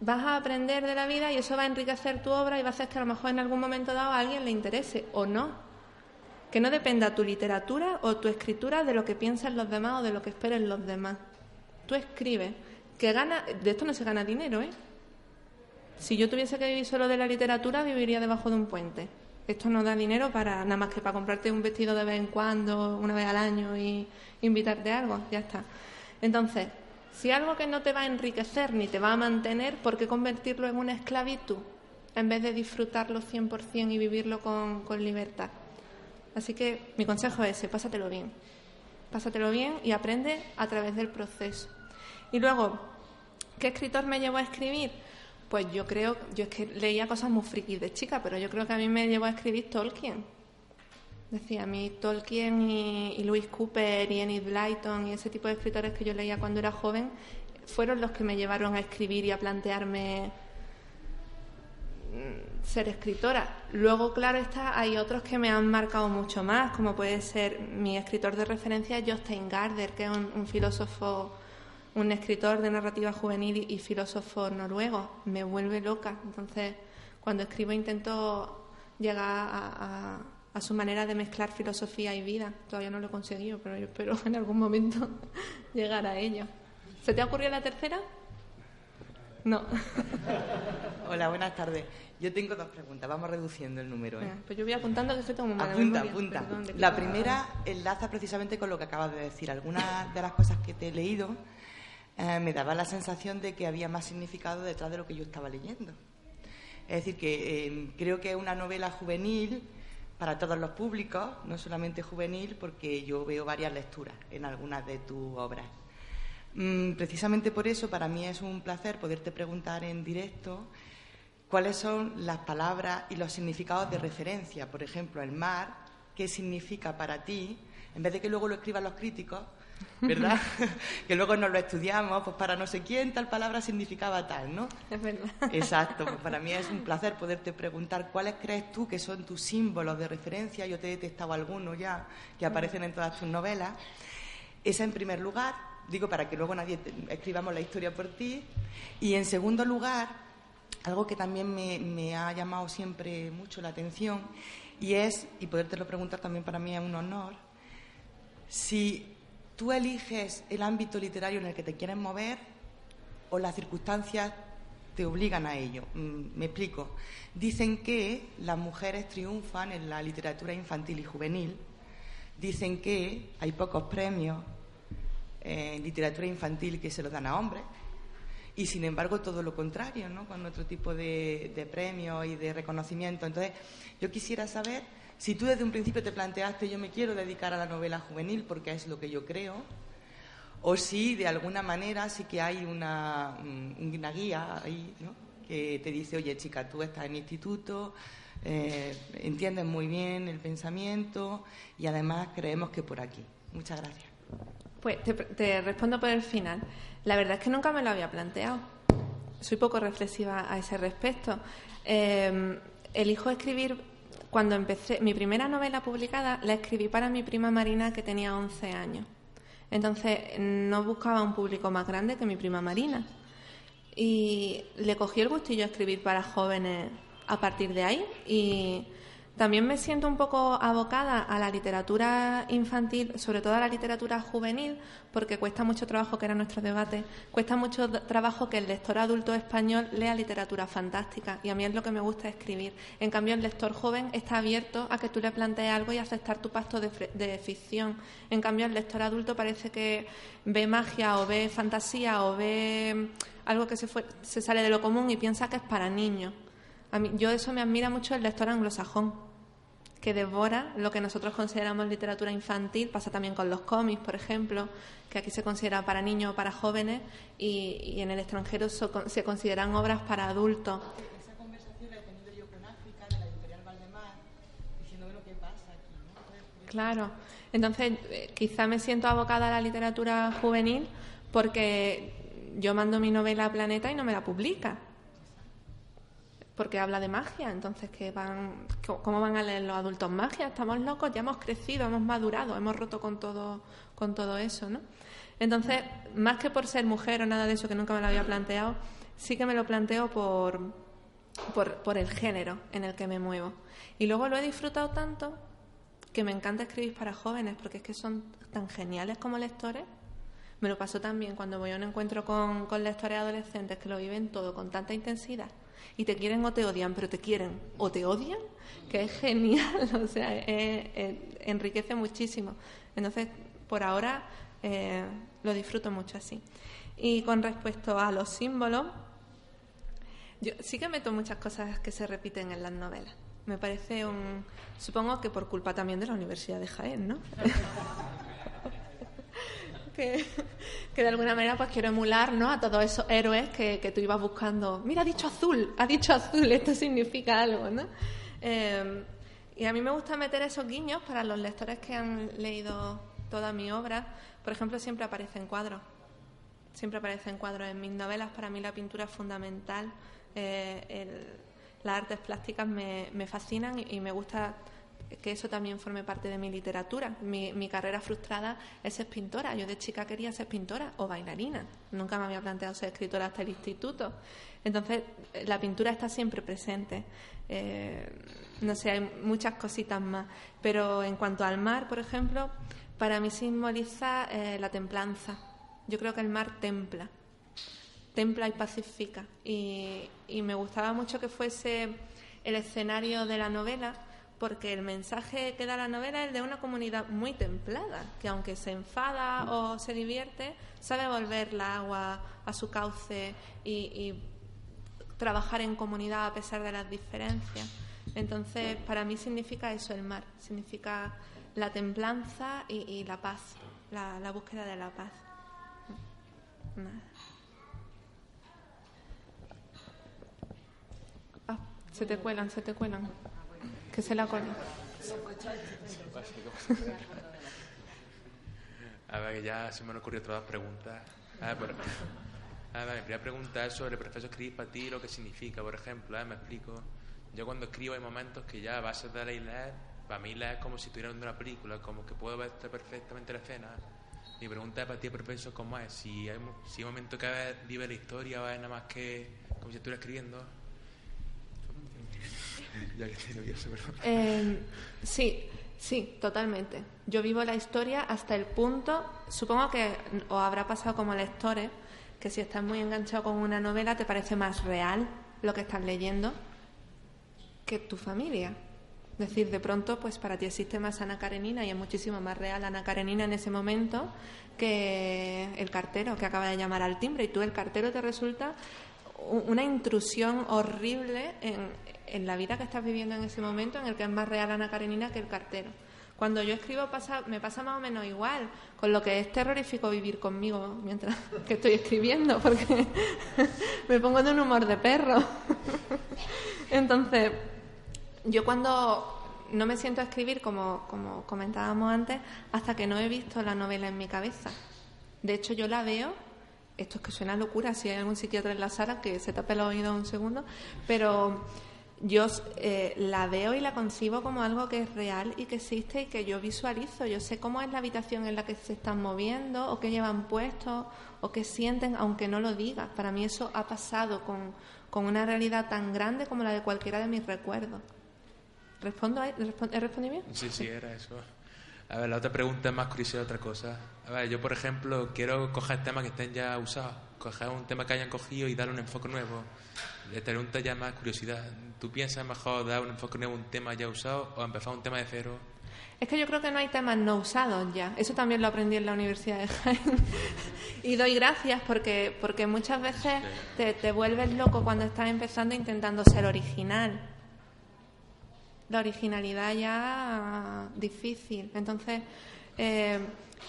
vas a aprender de la vida y eso va a enriquecer tu obra y va a hacer que a lo mejor en algún momento dado a alguien le interese o no. Que no dependa tu literatura o tu escritura de lo que piensan los demás o de lo que esperen los demás. Tú escribes. Que gana, de esto no se gana dinero, ¿eh? Si yo tuviese que vivir solo de la literatura, viviría debajo de un puente. Esto no da dinero para nada más que para comprarte un vestido de vez en cuando, una vez al año y invitarte a algo, ya está. Entonces, si algo que no te va a enriquecer ni te va a mantener, ¿por qué convertirlo en una esclavitud en vez de disfrutarlo 100% y vivirlo con, libertad? Así que mi consejo es ese, pásatelo bien. Pásatelo bien y aprende a través del proceso. Y luego, ¿qué escritor me llevó a escribir? Pues yo creo, yo es que leía cosas muy frikis de chica, pero yo creo que a mí me llevó a escribir Tolkien. Decía, a mí Tolkien y, y Louis Cooper y Enid Blyton y ese tipo de escritores que yo leía cuando era joven fueron los que me llevaron a escribir y a plantearme mm, ser escritora. Luego, claro está, hay otros que me han marcado mucho más, como puede ser mi escritor de referencia, Jostein Garder, que es un, filósofo, un escritor de narrativa juvenil y, filósofo noruego. Me vuelve loca. Entonces, cuando escribo intento llegar a a su manera de mezclar filosofía y vida. Todavía no lo he conseguido, pero yo espero en algún momento llegar a ello. ¿Se te ha ocurrido la tercera? No. Hola, buenas tardes. Yo tengo dos preguntas. Vamos reduciendo el número. ¿eh? pues yo voy apuntando que estoy como Apunta, apunta. la primera enlaza precisamente con lo que acabas de decir. Algunas de las cosas que te he leído eh, me daba la sensación de que había más significado detrás de lo que yo estaba leyendo. Es decir, que eh, creo que es una novela juvenil para todos los públicos, no solamente juvenil, porque yo veo varias lecturas en algunas de tus obras. Mm, precisamente por eso, para mí es un placer poderte preguntar en directo cuáles son las palabras y los significados de referencia. Por ejemplo, el mar, ¿qué significa para ti? En vez de que luego lo escriban los críticos, ¿verdad? que luego nos lo estudiamos, pues para no sé quién tal palabra significaba tal, ¿no? Es verdad. Exacto, pues para mí es un placer poderte preguntar cuáles crees tú que son tus símbolos de referencia, yo te he detectado algunos ya que aparecen en todas tus novelas. Esa en primer lugar, digo para que luego nadie escribamos la historia por ti. Y en segundo lugar, algo que también me, me ha llamado siempre mucho la atención y es, y podértelo preguntar también para mí es un honor, si tú eliges el ámbito literario en el que te quieres mover o las circunstancias te obligan a ello. Mm, me explico. Dicen que las mujeres triunfan en la literatura infantil y juvenil. Dicen que hay pocos premios en literatura infantil que se los dan a hombres. Y sin embargo, todo lo contrario, ¿no? Con otro tipo de, de premios y de reconocimiento. Entonces, yo quisiera saber si tú desde un principio te planteaste yo me quiero dedicar a la novela juvenil porque es lo que yo creo, o si de alguna manera sí que hay una, mm, una guía ahí ¿no? que te dice, oye chica, tú estás en instituto, eh, entiendes muy bien el pensamiento y además creemos que por aquí. Muchas gracias. Pues te, respondo por el final. La verdad es que nunca me lo había planteado. Soy poco reflexiva a ese respecto. Eh, elijo escribir cuando empecé, mi primera novela publicada la escribí para mi prima Marina que tenía 11 años. Entonces no buscaba un público más grande que mi prima Marina. Y le cogí el gustillo a escribir para jóvenes a partir de ahí y también me siento un poco abocada a la literatura infantil, sobre todo a la literatura juvenil, porque cuesta mucho trabajo, que era nuestro debate, cuesta mucho trabajo que el lector adulto español lea literatura fantástica y a mí es lo que me gusta escribir. En cambio, el lector joven está abierto a que tú le plantees algo y aceptar tu pacto de, ficción. En cambio, el lector adulto parece que ve magia o ve fantasía o ve algo que se, se sale de lo común y piensa que es para niños. A mí, yo eso me admira mucho el lector anglosajón que devora lo que nosotros consideramos literatura infantil, pasa también con los cómics, por ejemplo, que aquí se considera para niños o para jóvenes y, en el extranjero se consideran obras para adultos. Esa conversación la he tenido yo con África, de la editorial Valdemar, diciendo, bueno, ¿qué pasa aquí? Claro, entonces eh, quizá me siento abocada a la literatura juvenil porque yo mando mi novela a Planeta y no me la publica porque habla de magia, entonces ¿qué van, ¿cómo van a leer los adultos magia? Estamos locos, ya hemos crecido, hemos madurado, hemos roto con todo, con todo eso, ¿no? Entonces, más que por ser mujer o nada de eso que nunca me lo había planteado, sí que me lo planteo por, por, por el género en el que me muevo. Y luego lo he disfrutado tanto que me encanta escribir para jóvenes, porque es que son tan geniales como lectores. Me lo paso también cuando voy a un encuentro con, con lectores adolescentes que lo viven todo con tanta intensidad y te quieren o te odian, pero te quieren o te odian, que es genial, o sea, enriquece muchísimo. Entonces, por ahora eh, lo disfruto mucho así. Y con respecto a los símbolos, yo sí que meto muchas cosas que se repiten en las novelas. Me parece un. Supongo que por culpa también de la Universidad de Jaén, ¿no? que, de alguna manera pues quiero emular ¿no? a todos esos héroes que, que, tú ibas buscando. Mira, ha dicho azul, ha dicho azul, esto significa algo, ¿no? Eh, Y a mí me gusta meter esos guiños para los lectores que han leído toda mi obra. Por ejemplo, siempre aparecen cuadros. Siempre aparecen cuadros en mis novelas. Para mí la pintura es fundamental. Eh, las artes plásticas me, me fascinan y, me gusta que eso también forme parte de mi literatura. Mi, mi, carrera frustrada es ser pintora. Yo de chica quería ser pintora o bailarina. Nunca me había planteado ser escritora hasta el instituto. Entonces, la pintura está siempre presente. Eh, no sé, hay muchas cositas más. Pero en cuanto al mar, por ejemplo, para mí simboliza eh, la templanza. Yo creo que el mar templa, templa y pacifica. Y me gustaba mucho que fuese el escenario de la novela porque el mensaje que da la novela es de una comunidad muy templada, que aunque se enfada o se divierte, sabe volver la agua a su cauce y, trabajar en comunidad a pesar de las diferencias. Entonces, para mí significa eso el mar, significa la templanza y, la paz, la, búsqueda de la paz. Ah, se te cuelan, se te cuelan que se la A ver, ya se me han ocurrido otras preguntas. A ver, a ver, mi primera pregunta es sobre el proceso escribir para ti, lo que significa, por ejemplo, me explico. Yo cuando escribo hay momentos que ya vas a dar y leer, para mí leer es como si estuviera viendo una película, como que puedo ver perfectamente la escena. Mi pregunta para ti el proceso cómo es, si hay, si hay un momento que vive la historia es nada más que como si estuviera escribiendo. Eh, sí, sí, totalmente. Yo vivo la historia hasta el punto, supongo que os habrá pasado como lectores, que si estás muy enganchado con una novela te parece más real lo que estás leyendo que tu familia. Es decir, de pronto, pues para ti existe más Ana Karenina y es muchísimo más real Ana Karenina en ese momento que el cartero que acaba de llamar al timbre y tú el cartero te resulta una intrusión horrible en, en la vida que estás viviendo en ese momento en el que es más real Ana Karenina que el cartero. Cuando yo escribo pasa, me pasa más o menos igual, con lo que es terrorífico vivir conmigo mientras que estoy escribiendo, porque me pongo de un humor de perro. Entonces, yo cuando no me siento a escribir, como, como comentábamos antes, hasta que no he visto la novela en mi cabeza. De hecho, yo la veo, esto es que suena locura, si hay algún psiquiatra en la sala que se tape el oído un segundo, pero yo eh, la veo y la concibo como algo que es real y que existe y que yo visualizo. Yo sé cómo es la habitación en la que se están moviendo o qué llevan puesto o qué sienten, aunque no lo diga. Para mí eso ha pasado con, con una realidad tan grande como la de cualquiera de mis recuerdos. ¿Respondo? ¿He respondido bien? Sí, sí, era eso. A ver, la otra pregunta es más curiosa de otra cosa. A ver, yo, por ejemplo, quiero coger temas que estén ya usados, coger un tema que hayan cogido y darle un enfoque nuevo. Le pregunta ya más curiosidad. ¿Tú piensas mejor dar un enfoque nuevo a un tema ya usado o empezar un tema de cero? Es que yo creo que no hay temas no usados ya. Eso también lo aprendí en la Universidad de Jaén. y doy gracias porque, porque muchas veces te, te vuelves loco cuando estás empezando intentando ser original la originalidad ya difícil. Entonces, eh,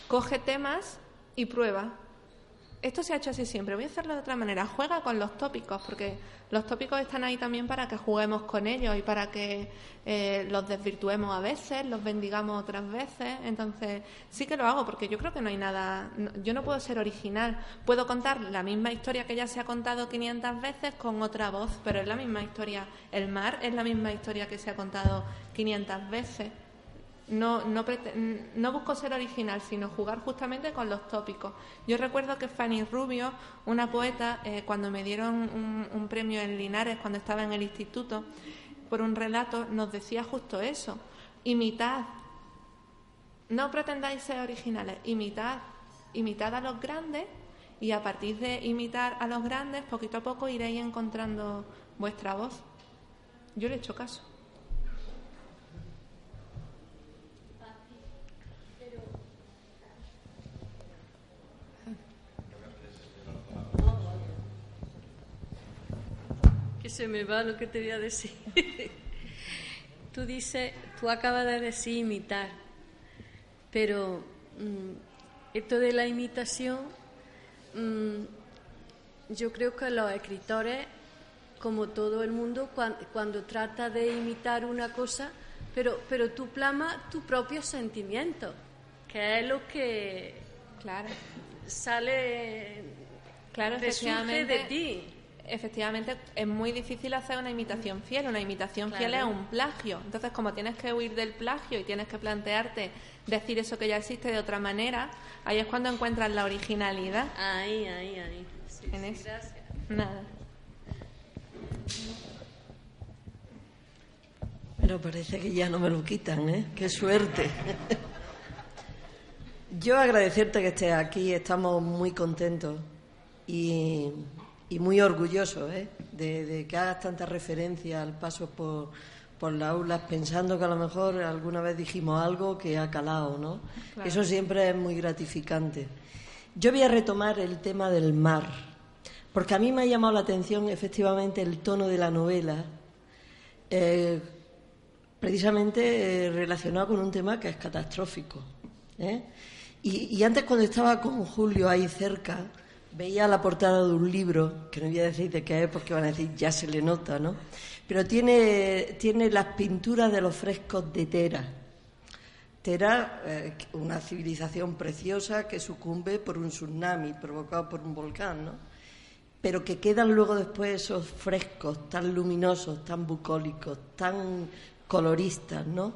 coge temas y prueba. Esto se ha hecho así siempre, voy a hacerlo de otra manera. Juega con los tópicos, porque los tópicos están ahí también para que juguemos con ellos y para que eh, los desvirtuemos a veces, los bendigamos otras veces. Entonces, sí que lo hago, porque yo creo que no hay nada. yo no puedo ser original. Puedo contar la misma historia que ya se ha contado 500 veces con otra voz, pero es la misma historia. El mar es la misma historia que se ha contado 500 veces. No, no, no, busco ser original, sino jugar justamente con los tópicos. Yo recuerdo que Fanny Rubio, una poeta, eh, cuando me dieron un, premio en Linares, cuando estaba en el instituto, por un relato, nos decía justo eso. Imitad. No pretendáis ser originales, imitad. Imitad a los grandes y a partir de imitar a los grandes, poquito a poco iréis encontrando vuestra voz. Yo le he hecho caso. Se me va lo que te voy a decir. tú dices, tú acabas de decir imitar, pero mm, esto de la imitación, mm, yo creo que los escritores, como todo el mundo, cuando, trata de imitar una cosa, Pero, pero tú plasmas tu propio sentimiento, que es lo que Claro, sale, claro, surge de ti. Efectivamente, es muy difícil hacer una imitación fiel. Una imitación fiel es un plagio. Entonces, como tienes que huir del plagio y tienes que plantearte decir eso que ya existe de otra manera, ahí es cuando encuentras la originalidad. Ahí, ahí, ahí. Sí, En sí, eso. gracias. Nada. Pero parece que ya no me lo quitan, ¿eh? Qué suerte. Yo agradecerte que estés aquí, estamos muy contentos y, y muy orgullosos ¿eh? de, de que hagas tanta referencia al paso por, por las aulas, pensando que a lo mejor alguna vez dijimos algo que ha calado, ¿no? Claro. Eso siempre es muy gratificante. Yo voy a retomar el tema del mar, porque a mí me ha llamado la atención efectivamente el tono de la novela. eh, precisamente eh, relacionado con un tema que es catastrófico. ¿eh? Y, y antes cuando estaba con Julio ahí cerca, veía la portada de un libro, que no voy a decir de qué es porque van a decir ya se le nota, ¿no? Pero tiene, tiene las pinturas de los frescos de Tera. Tera, eh, una civilización preciosa que sucumbe por un tsunami provocado por un volcán, ¿no? pero que quedan luego después esos frescos tan luminosos, tan bucólicos, tan coloristas, ¿no?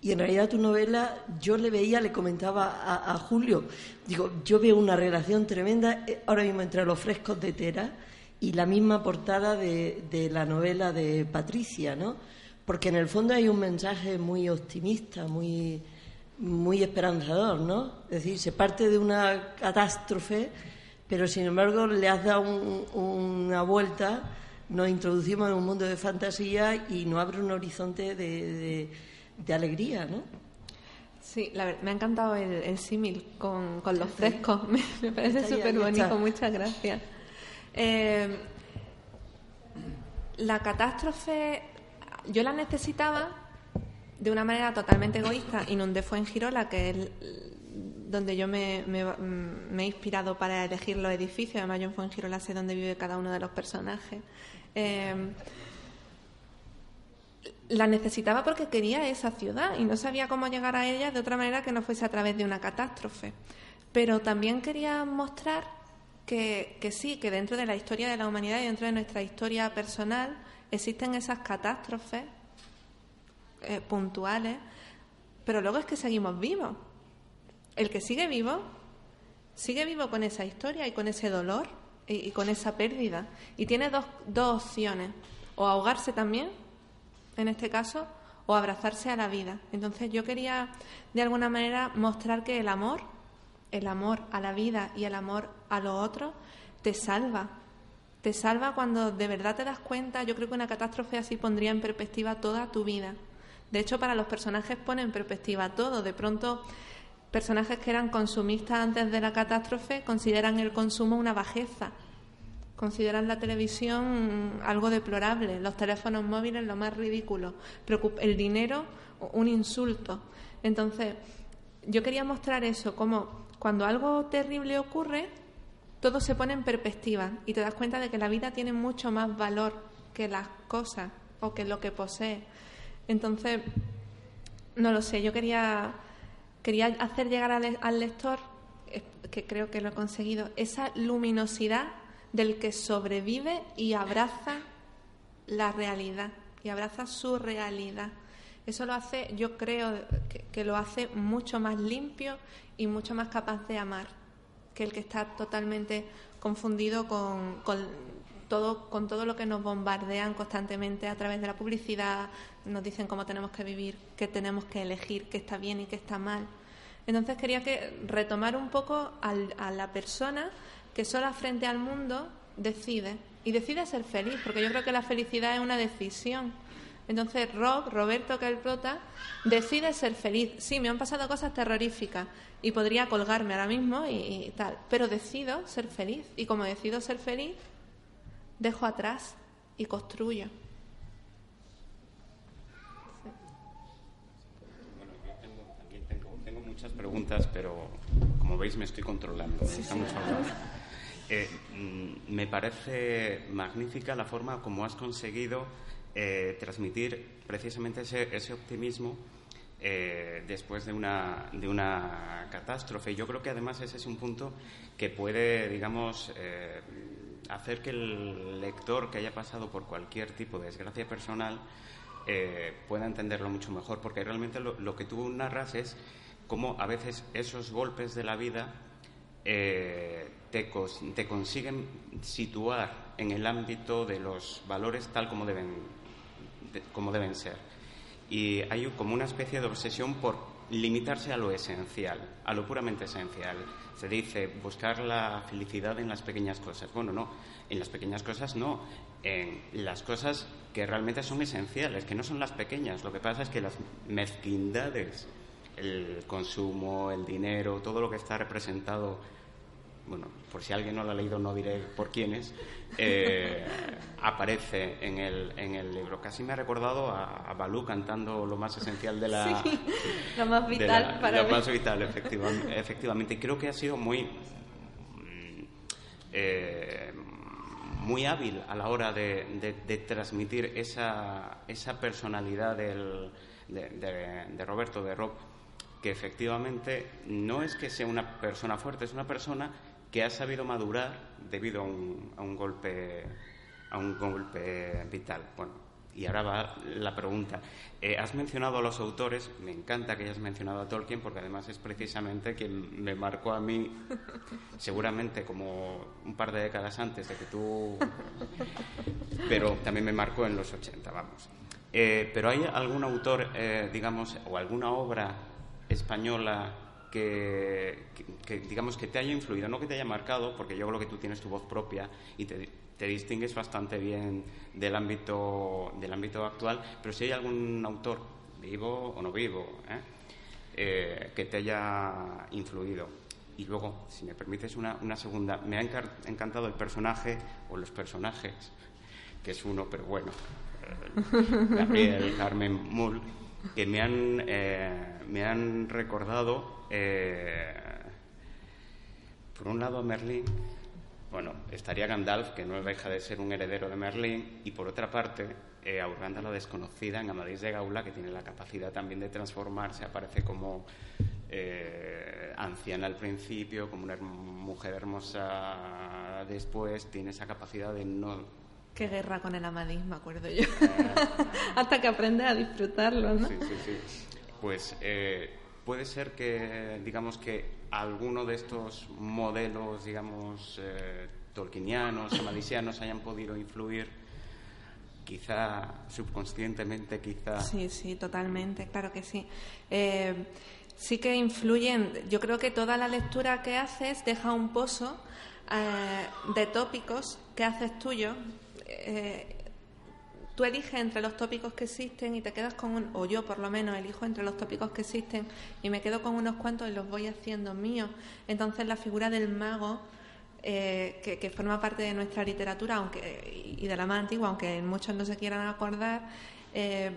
Y en realidad tu novela, yo le veía, le comentaba a, Julio, digo, yo veo una relación tremenda eh, ahora mismo entre los frescos de Tera y la misma portada de, de la novela de Patricia, ¿no? Porque en el fondo hay un mensaje muy optimista, muy, muy esperanzador, ¿no? Es decir, se parte de una catástrofe, pero sin embargo le has dado un- una vuelta, nos introducimos en un mundo de fantasía y nos abre un horizonte de- de alegría, ¿no? Sí, la ver- me ha encantado el, el símil con, con los frescos. Me, me parece súper bonito, muchas gracias. Eh, la catástrofe, yo la necesitaba de una manera totalmente egoísta. Inundé fue en Girola, que es donde yo me, me- me he inspirado para elegir los edificios. Además, yo en Fuengirola sé dónde vive cada uno de los personajes. Eh, la necesitaba porque quería esa ciudad y no sabía cómo llegar a ella de otra manera que no fuese a través de una catástrofe. Pero también quería mostrar que, que sí, que dentro de la historia de la humanidad y dentro de nuestra historia personal existen esas catástrofes eh, puntuales, pero luego es que seguimos vivos. El que sigue vivo, sigue vivo con esa historia y con ese dolor y, y con esa pérdida. Y tiene dos, dos opciones, o ahogarse también, en este caso, o abrazarse a la vida. Entonces yo quería, de alguna manera, mostrar que el amor, el amor a la vida y el amor a lo otro, te salva. Te salva cuando de verdad te das cuenta. Yo creo que una catástrofe así pondría en perspectiva toda tu vida. De hecho, para los personajes pone en perspectiva todo. De pronto, personajes que eran consumistas antes de la catástrofe consideran el consumo una bajeza. Consideran la televisión algo deplorable, los teléfonos móviles lo más ridículo, el dinero un insulto. Entonces, yo quería mostrar eso, como cuando algo terrible ocurre, todo se pone en perspectiva y te das cuenta de que la vida tiene mucho más valor que las cosas o que lo que posee. Entonces, no lo sé, yo quería, quería hacer llegar al, al lector, eh, que creo que lo he conseguido, esa luminosidad del que sobrevive y abraza la realidad, y abraza su realidad. Eso lo hace, yo creo que, lo hace mucho más limpio y mucho más capaz de amar que el que está totalmente confundido con, con todo, con todo lo que nos bombardean constantemente a través de la publicidad, nos dicen cómo tenemos que vivir, qué tenemos que elegir, qué está bien y qué está mal. Entonces quería que retomar un poco al- a la persona que sola frente al mundo decide y decide ser feliz, porque yo creo que la felicidad es una decisión. Entonces Rob, Roberto, que es el prota, decide ser feliz. Sí, me han pasado cosas terroríficas y podría colgarme ahora mismo y, y tal, pero decido ser feliz. Y como decido ser feliz, dejo atrás y construyo. Bueno, yo tengo, también tengo, tengo muchas preguntas, pero como veis me estoy controlando. mucho hablar. Eh, mm, me parece magnífica la forma como has conseguido eh, transmitir precisamente ese, optimismo eh, después de una, de una catástrofe. Yo creo que además ese es un punto que puede, digamos, hacer que el lector que haya pasado por cualquier tipo de desgracia personal pueda entenderlo mucho mejor, porque realmente lo, lo que tú narras es cómo a veces esos golpes de la vida te, te, consiguen situar en el ámbito de los valores tal como deben, como deben ser. Y hay como una especie de obsesión por limitarse a lo esencial, a lo puramente esencial. Se dice buscar la felicidad en las pequeñas cosas. Bueno, no, en las pequeñas cosas no, en las cosas que realmente son esenciales, que no son las pequeñas. Lo que pasa es que las mezquindades, el consumo, el dinero, todo lo que está representado bueno, por si alguien no lo ha leído no diré por quiénes, eh, aparece en el, en el libro. Casi me ha recordado a, Balú cantando lo más esencial de la... Sí, lo más vital para Lo más vital, efectivamente, efectivamente. Creo que ha sido muy... Mm, eh, muy hábil a la hora de, transmitir esa, esa personalidad del, de, de, Roberto, de Rob, que efectivamente no es que sea una persona fuerte, es una persona que ha sabido madurar debido a un, golpe a un golpe vital. Bueno, y ahora va la pregunta. Eh, has mencionado a los autores, me encanta que hayas mencionado a Tolkien porque además es precisamente quien me marcó a mí, seguramente como un par de décadas antes de que tú, pero también me marcó en los 80, vamos. Eh, pero hay algún autor, eh, digamos, o alguna obra española que, digamos que te haya influido, no que te haya marcado, porque yo creo que tú tienes tu voz propia y te, distingues bastante bien del ámbito, del ámbito actual, pero si hay algún autor, vivo o no vivo, ¿eh? Eh, que te haya influido. Y luego, si me permites una, una segunda, me ha encantado el personaje o los personajes, que es uno, pero bueno, eh, Gabriel, Carmen Mull, que me han, me han recordado eh, por un lado, Merlín, bueno, estaría Gandalf, que no deja de ser un heredero de Merlín, y por otra parte, eh, Aurranda la desconocida en Amadís de Gaula, que tiene la capacidad también de transformarse, aparece como eh, anciana al principio, como una mujer hermosa después, tiene esa capacidad de no Qué guerra con el Amadís, me acuerdo yo. Eh, Hasta que aprende a disfrutarlo, ¿no? Sí, sí, sí. Pues eh, puede ser que, digamos, que alguno de estos modelos, digamos, eh, tolkienianos, amadisianos hayan podido influir quizá subconscientemente, quizá. Sí, sí, totalmente, claro que sí. Eh, sí que influyen. Yo creo que toda la lectura que haces deja un pozo eh, de tópicos que haces tuyo. Eh, tú eliges entre los tópicos que existen y te quedas con un, o yo por lo menos elijo entre los tópicos que existen y me quedo con unos cuantos y los voy haciendo míos. Entonces la figura del mago, eh, que, forma parte de nuestra literatura aunque y de la más antigua, aunque muchos no se quieran acordar, eh,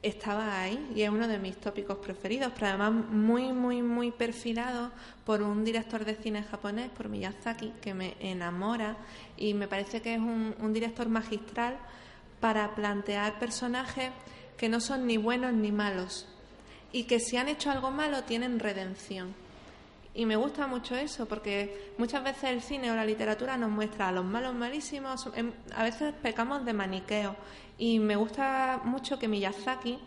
estaba ahí y es uno de mis tópicos preferidos, pero además muy, muy, muy perfilado por un director de cine japonés, por Miyazaki, que me enamora y me parece que es un director magistral para plantear personajes que no son ni buenos ni malos y que si han hecho algo malo tienen redención. Y me gusta mucho eso porque muchas veces el cine o la literatura nos muestra a los malos malísimos, em, a veces pecamos de maniqueo y me gusta mucho que Miyazaki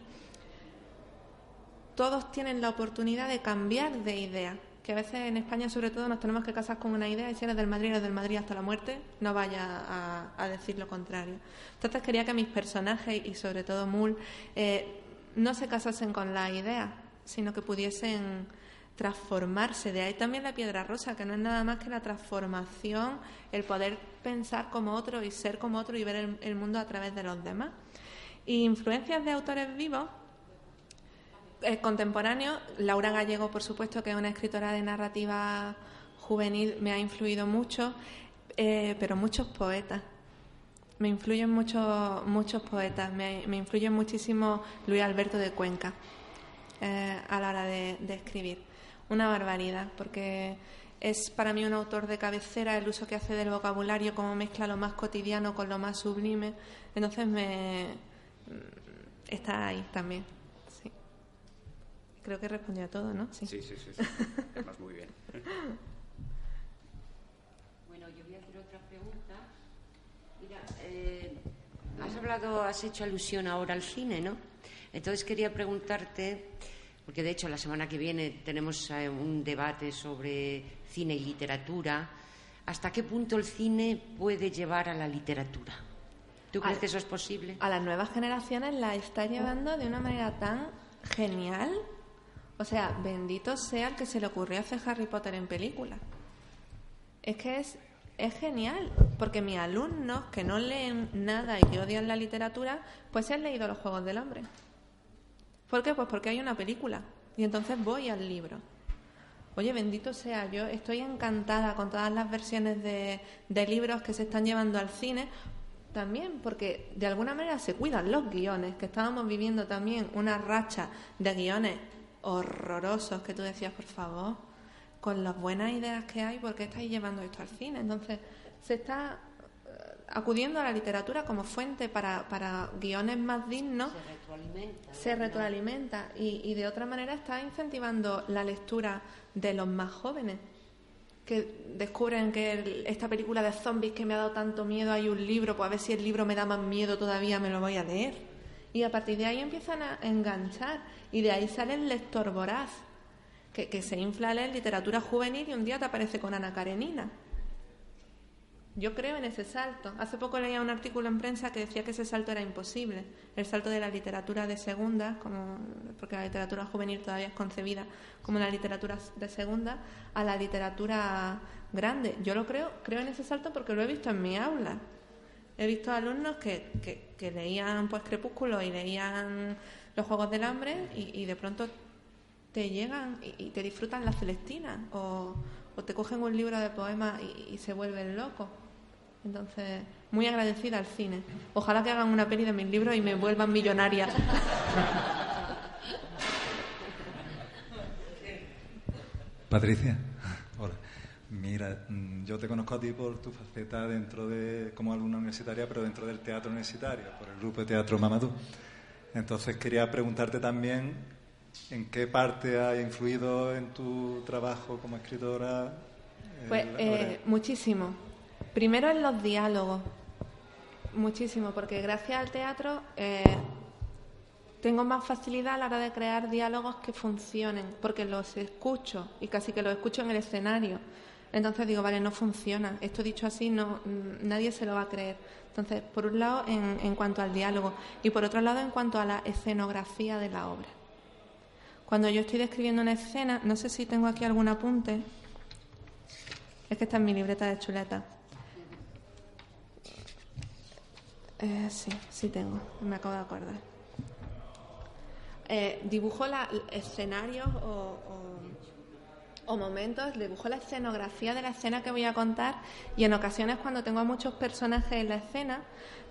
todos tienen la oportunidad de cambiar de idea que a veces en España sobre todo nos tenemos que casar con una idea y si eres del Madrid, eres del Madrid hasta la muerte, no vaya a, decir lo contrario. Entonces quería que mis personajes y sobre todo Mul eh, no se casasen con la idea, sino que pudiesen transformarse. De ahí también la piedra rosa, que no es nada más que la transformación, el poder pensar como otro y ser como otro y ver el, el mundo a través de los demás. Y influencias de autores vivos, contemporáneo, Laura Gallego, por supuesto, que es una escritora de narrativa juvenil, me ha influido mucho, eh, pero muchos poetas. Me influyen muchos muchos poetas, me, me, influye muchísimo Luis Alberto de Cuenca eh, a la hora de, escribir. Una barbaridad, porque es para mí un autor de cabecera, el uso que hace del vocabulario, cómo mezcla lo más cotidiano con lo más sublime. Entonces me mm, está ahí también. Creo que respondió a todo, ¿no? Sí, sí, sí. sí, Además, muy bien. Bueno, yo voy a hacer otra pregunta. Mira, eh, has hablado, has hecho alusión ahora al cine, ¿no? Entonces quería preguntarte, porque de hecho la semana que viene tenemos eh, un debate sobre cine y literatura, ¿hasta qué punto el cine puede llevar a la literatura? ¿Tú crees A- que eso es posible? A las nuevas generaciones la está llevando de una manera tan genial. O sea, bendito sea el que se le ocurrió hacer Harry Potter en película. Es que es, es genial, porque mis alumnos que no leen nada y que odian la literatura, pues se han leído los Juegos del Hambre. ¿Por qué? Pues porque hay una película. Y entonces voy al libro. Oye, bendito sea, yo estoy encantada con todas las versiones de, de libros que se están llevando al cine, también porque de alguna manera se cuidan los guiones, que estábamos viviendo también una racha de guiones horrorosos que tú decías, por favor, con las buenas ideas que hay, ¿por qué estáis llevando esto al cine? Entonces, se está eh, acudiendo a la literatura como fuente para, para guiones más dignos Se retroalimenta. se retroalimenta y, y de otra manera está incentivando la lectura de los más jóvenes que descubren que el- esta película de zombies que me ha dado tanto miedo hay un libro, pues a ver si el libro me da más miedo todavía, me lo voy a leer. Y a partir de ahí empiezan a enganchar y de ahí sale el lector voraz, que, que se infla a literatura juvenil y un día te aparece con Ana Karenina. Yo creo en ese salto. Hace poco leía un artículo en prensa que decía que ese salto era imposible. El salto de la literatura de segunda, como, porque la literatura juvenil todavía es concebida como una literatura de segunda, a la literatura grande. Yo lo creo, creo en ese salto porque lo he visto en mi aula. He visto alumnos que, que, que leían pues Crepúsculo y leían Los Juegos del Hambre y, y de pronto te llegan y, te disfrutan la Celestina o, o te cogen un libro de poemas y, se vuelven locos. Entonces, muy agradecida al cine. Ojalá que hagan una peli de mis libros y me vuelvan millonaria. Patricia. Mira, mm, yo te conozco a ti por tu faceta dentro de, como alumna universitaria, pero dentro del teatro universitario, por el grupo de teatro Mamadou. Entonces quería preguntarte también en qué parte ha influido en tu trabajo como escritora. el- Pues eh, muchísimo. Primero en los diálogos. Muchísimo, porque gracias al teatro eh, tengo más facilidad a la hora de crear diálogos que funcionen, porque los escucho y casi que los escucho en el escenario. Entonces digo, vale, no funciona. Esto dicho así, no, mm, nadie se lo va a creer. Entonces, por un lado, en, cuanto al diálogo y por otro lado, en cuanto a la escenografía de la obra. Cuando yo estoy describiendo una escena, no sé si tengo aquí algún apunte. Es que está en mi libreta de chuleta. Eh, sí, sí tengo. Me acabo de acordar. Eh, dibujo la, escenarios o- o momentos, dibujo la escenografía de la escena que voy a contar y en ocasiones cuando tengo a muchos personajes en la escena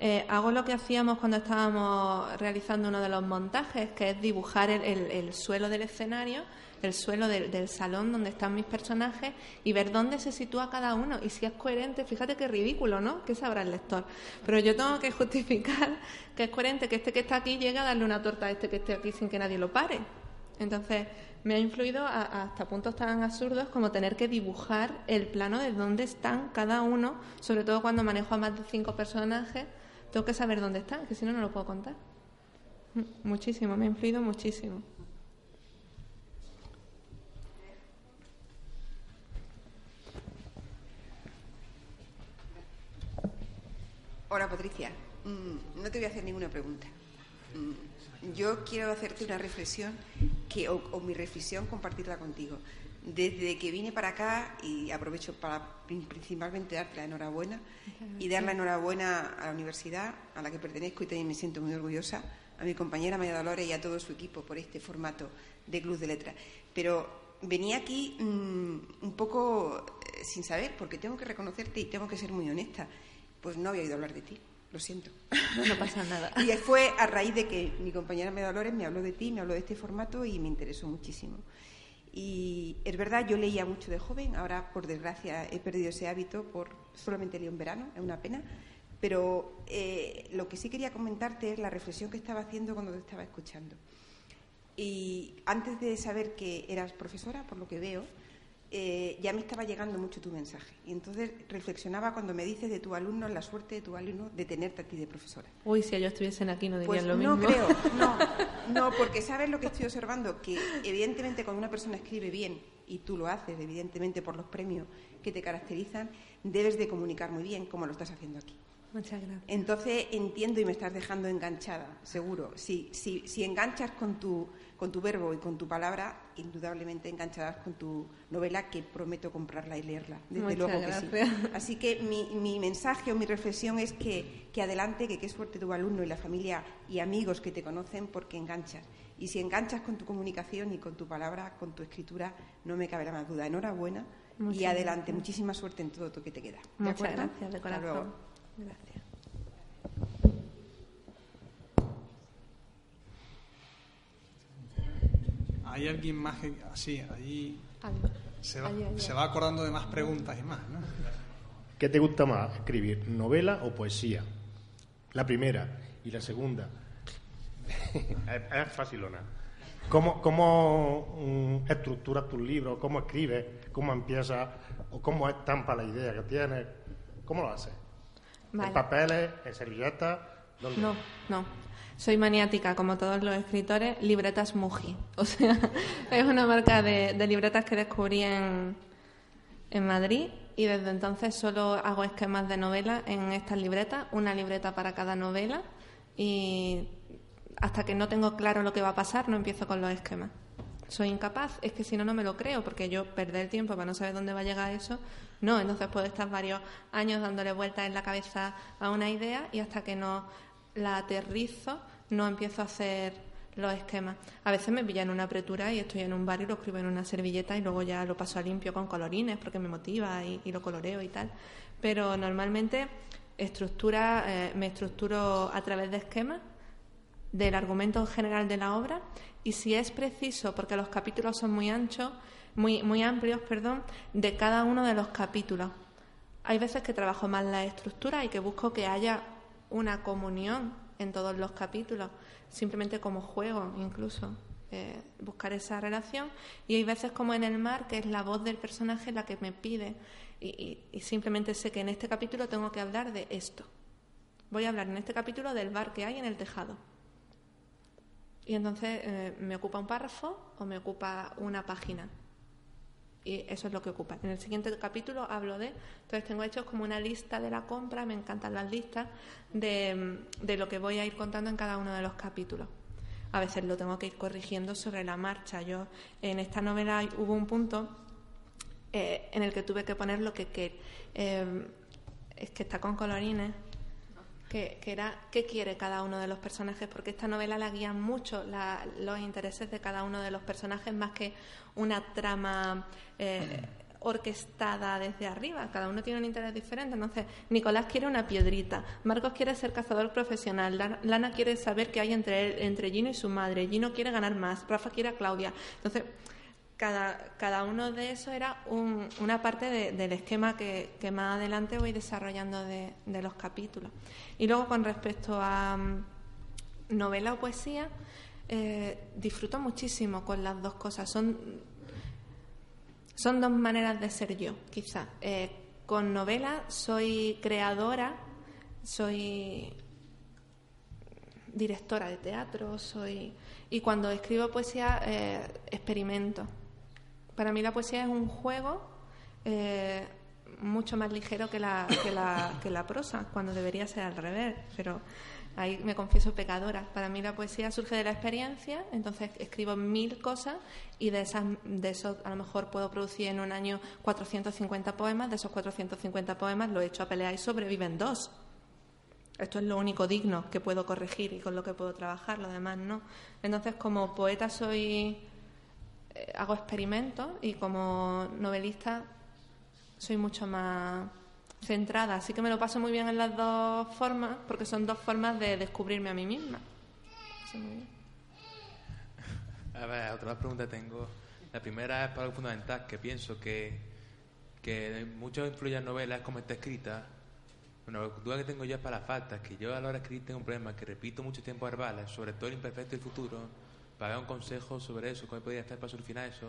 eh, hago lo que hacíamos cuando estábamos realizando uno de los montajes, que es dibujar el, el- el suelo del escenario, el suelo del, del salón donde están mis personajes y ver dónde se sitúa cada uno y si es coherente. Fíjate qué ridículo, ¿no? ¿Qué sabrá el lector? Pero yo tengo que justificar que es coherente que este que está aquí llegue a darle una torta a este que esté aquí sin que nadie lo pare. Entonces, me ha influido a- hasta puntos tan absurdos como tener que dibujar el plano de dónde están cada uno, sobre todo cuando manejo a más de cinco personajes, tengo que saber dónde están, que si no, no lo puedo contar. Mm, Muchísimo, me ha influido muchísimo. Hola Patricia, Mm, no te voy a hacer ninguna pregunta. Yo quiero hacerte una reflexión que, o, mi reflexión compartirla contigo. Desde que vine para acá y aprovecho para prin- principalmente darte la enhorabuena y dar la enhorabuena a la universidad a la que pertenezco y también me siento muy orgullosa, a mi compañera María Dolores y a todo su equipo por este formato de Club de Letras. Pero venía aquí mm, un poco eh, sin saber, porque tengo que reconocerte y tengo que ser muy honesta. Pues no había oído hablar de ti, lo siento. No pasa nada. Y fue a raíz de que mi compañera María Dolores me habló de ti, me habló de este formato y me interesó muchísimo. Y es verdad, yo leía mucho de joven, ahora por desgracia he perdido ese hábito, por solamente leo en verano, es una pena. Pero eh, lo que sí quería comentarte es la reflexión que estaba haciendo cuando te estaba escuchando. Y antes de saber que eras profesora, por lo que veo, eh, ya me estaba llegando mucho tu mensaje. Y entonces reflexionaba cuando me dices de tu alumno, la suerte de tu alumno de tenerte a ti de profesora. Uy, si ellos estuviesen aquí no dirían Pues lo mismo. no creo, no, no, porque sabes lo que estoy observando, que evidentemente cuando una persona escribe bien, y tú lo haces, evidentemente por los premios que te caracterizan, debes de comunicar muy bien, como lo estás haciendo aquí. Muchas gracias. Entonces entiendo y me estás dejando enganchada, seguro. Si, si, si enganchas con tu, con tu verbo y con tu palabra, indudablemente engancharás con tu novela, que prometo comprarla y leerla. Desde Muchas luego que gracias. sí. Así que mi, mi mensaje o mi reflexión es que, que adelante, que qué suerte tu alumno y la familia y amigos que te conocen porque enganchas. Y si enganchas con tu comunicación y con tu palabra, con tu escritura, no me cabe la más duda. Enhorabuena y adelante. gracias. Muchísima suerte en todo lo que te queda. ¿De Muchas acuerdo? gracias, de Hasta corazón. luego. Gracias. ¿Hay alguien más que.? Sí, ahí Algo. se va, Allí, allí. se va acordando de más preguntas y más, ¿no? ¿Qué te gusta más, escribir, novela o poesía? La primera y la segunda. es, facilona. ¿Cómo, cómo mm, estructuras tus libros? ¿Cómo escribes? ¿Cómo empiezas? ¿O cómo estampa la idea que tienes? ¿Cómo lo haces? Vale. ¿En papeles? ¿En servilletas? No, no. Soy maniática, como todos los escritores, libretas Muji. O sea, es una marca de, libretas que descubrí en, en Madrid y desde entonces solo hago esquemas de novela en estas libretas, una libreta para cada novela y hasta que no tengo claro lo que va a pasar no empiezo con los esquemas. Soy incapaz, es que si no, no me lo creo, porque yo perder tiempo para no saber dónde va a llegar eso, no, entonces puedo estar varios años dándole vueltas en la cabeza a una idea y hasta que no la aterrizo no empiezo a hacer los esquemas. A veces me pilla en una apretura y estoy en un bar y lo escribo en una servilleta y luego ya lo paso a limpio con colorines porque me motiva y, y lo coloreo y tal. Pero normalmente estructura, eh, me estructuro a través de esquemas del argumento general de la obra y si es preciso, porque los capítulos son muy anchos, muy, muy amplios, perdón, de cada uno de los capítulos. Hay veces que trabajo más la estructura y que busco que haya una comunión en todos los capítulos, simplemente como juego incluso, eh, buscar esa relación. Y hay veces como en el mar, que es la voz del personaje la que me pide y, simplemente sé que en este capítulo tengo que hablar de esto. Voy a hablar en este capítulo del bar que hay en el tejado. Y entonces eh, me ocupa un párrafo o me ocupa una página. Y eso es lo que ocupa. En el siguiente capítulo hablo de. Entonces tengo hechos como una lista de la compra, me encantan las listas, de, de lo que voy a ir contando en cada uno de los capítulos. A veces lo tengo que ir corrigiendo sobre la marcha. Yo en esta novela hubo un punto eh, en el que tuve que poner lo que, que eh, es que está con colorines que, era qué quiere cada uno de los personajes, porque esta novela la guían mucho la- los intereses de cada uno de los personajes más que una trama eh, orquestada desde arriba. Cada uno tiene un interés diferente. Entonces, Nicolás quiere una piedrita, Marcos quiere ser cazador profesional, Lana quiere saber qué hay entre él, entre Gino y su madre, Gino quiere ganar más, Rafa quiere a Claudia. Entonces, cada, cada uno de eso era un- una parte de- del esquema que, más adelante voy desarrollando de, los capítulos. Y luego con respecto a mm, novela o poesía, eh, disfruto muchísimo con las dos cosas. Son, son dos maneras de ser yo, quizá. Eh, con novela soy creadora, soy directora de teatro, soy y cuando escribo poesía eh, experimento. Para mí la poesía es un juego eh, mucho más ligero que la, que, la, que la prosa, cuando debería ser al revés, pero ahí me confieso pecadora. Para mí la poesía surge de la experiencia, entonces escribo mil cosas y de esas de esos a lo mejor puedo producir en un año 450 poemas, de esos 450 poemas lo he hecho a pelear y sobreviven dos. Esto es lo único digno que puedo corregir y con lo que puedo trabajar, lo demás no. Entonces, como poeta soy hago experimentos y como novelista soy mucho más centrada, así que me lo paso muy bien en las dos formas, porque son dos formas de descubrirme a mí misma. A ver, otra pregunta tengo. La primera es para algo fundamental, que pienso que, que mucho influye en novelas como está escrita. Bueno, la duda que tengo yo es para las faltas, que yo a la hora de escribir tengo un problema, que repito mucho tiempo verbales, sobre todo el imperfecto y el futuro, para dar un consejo sobre eso, cómo podría hacer para solucionar eso.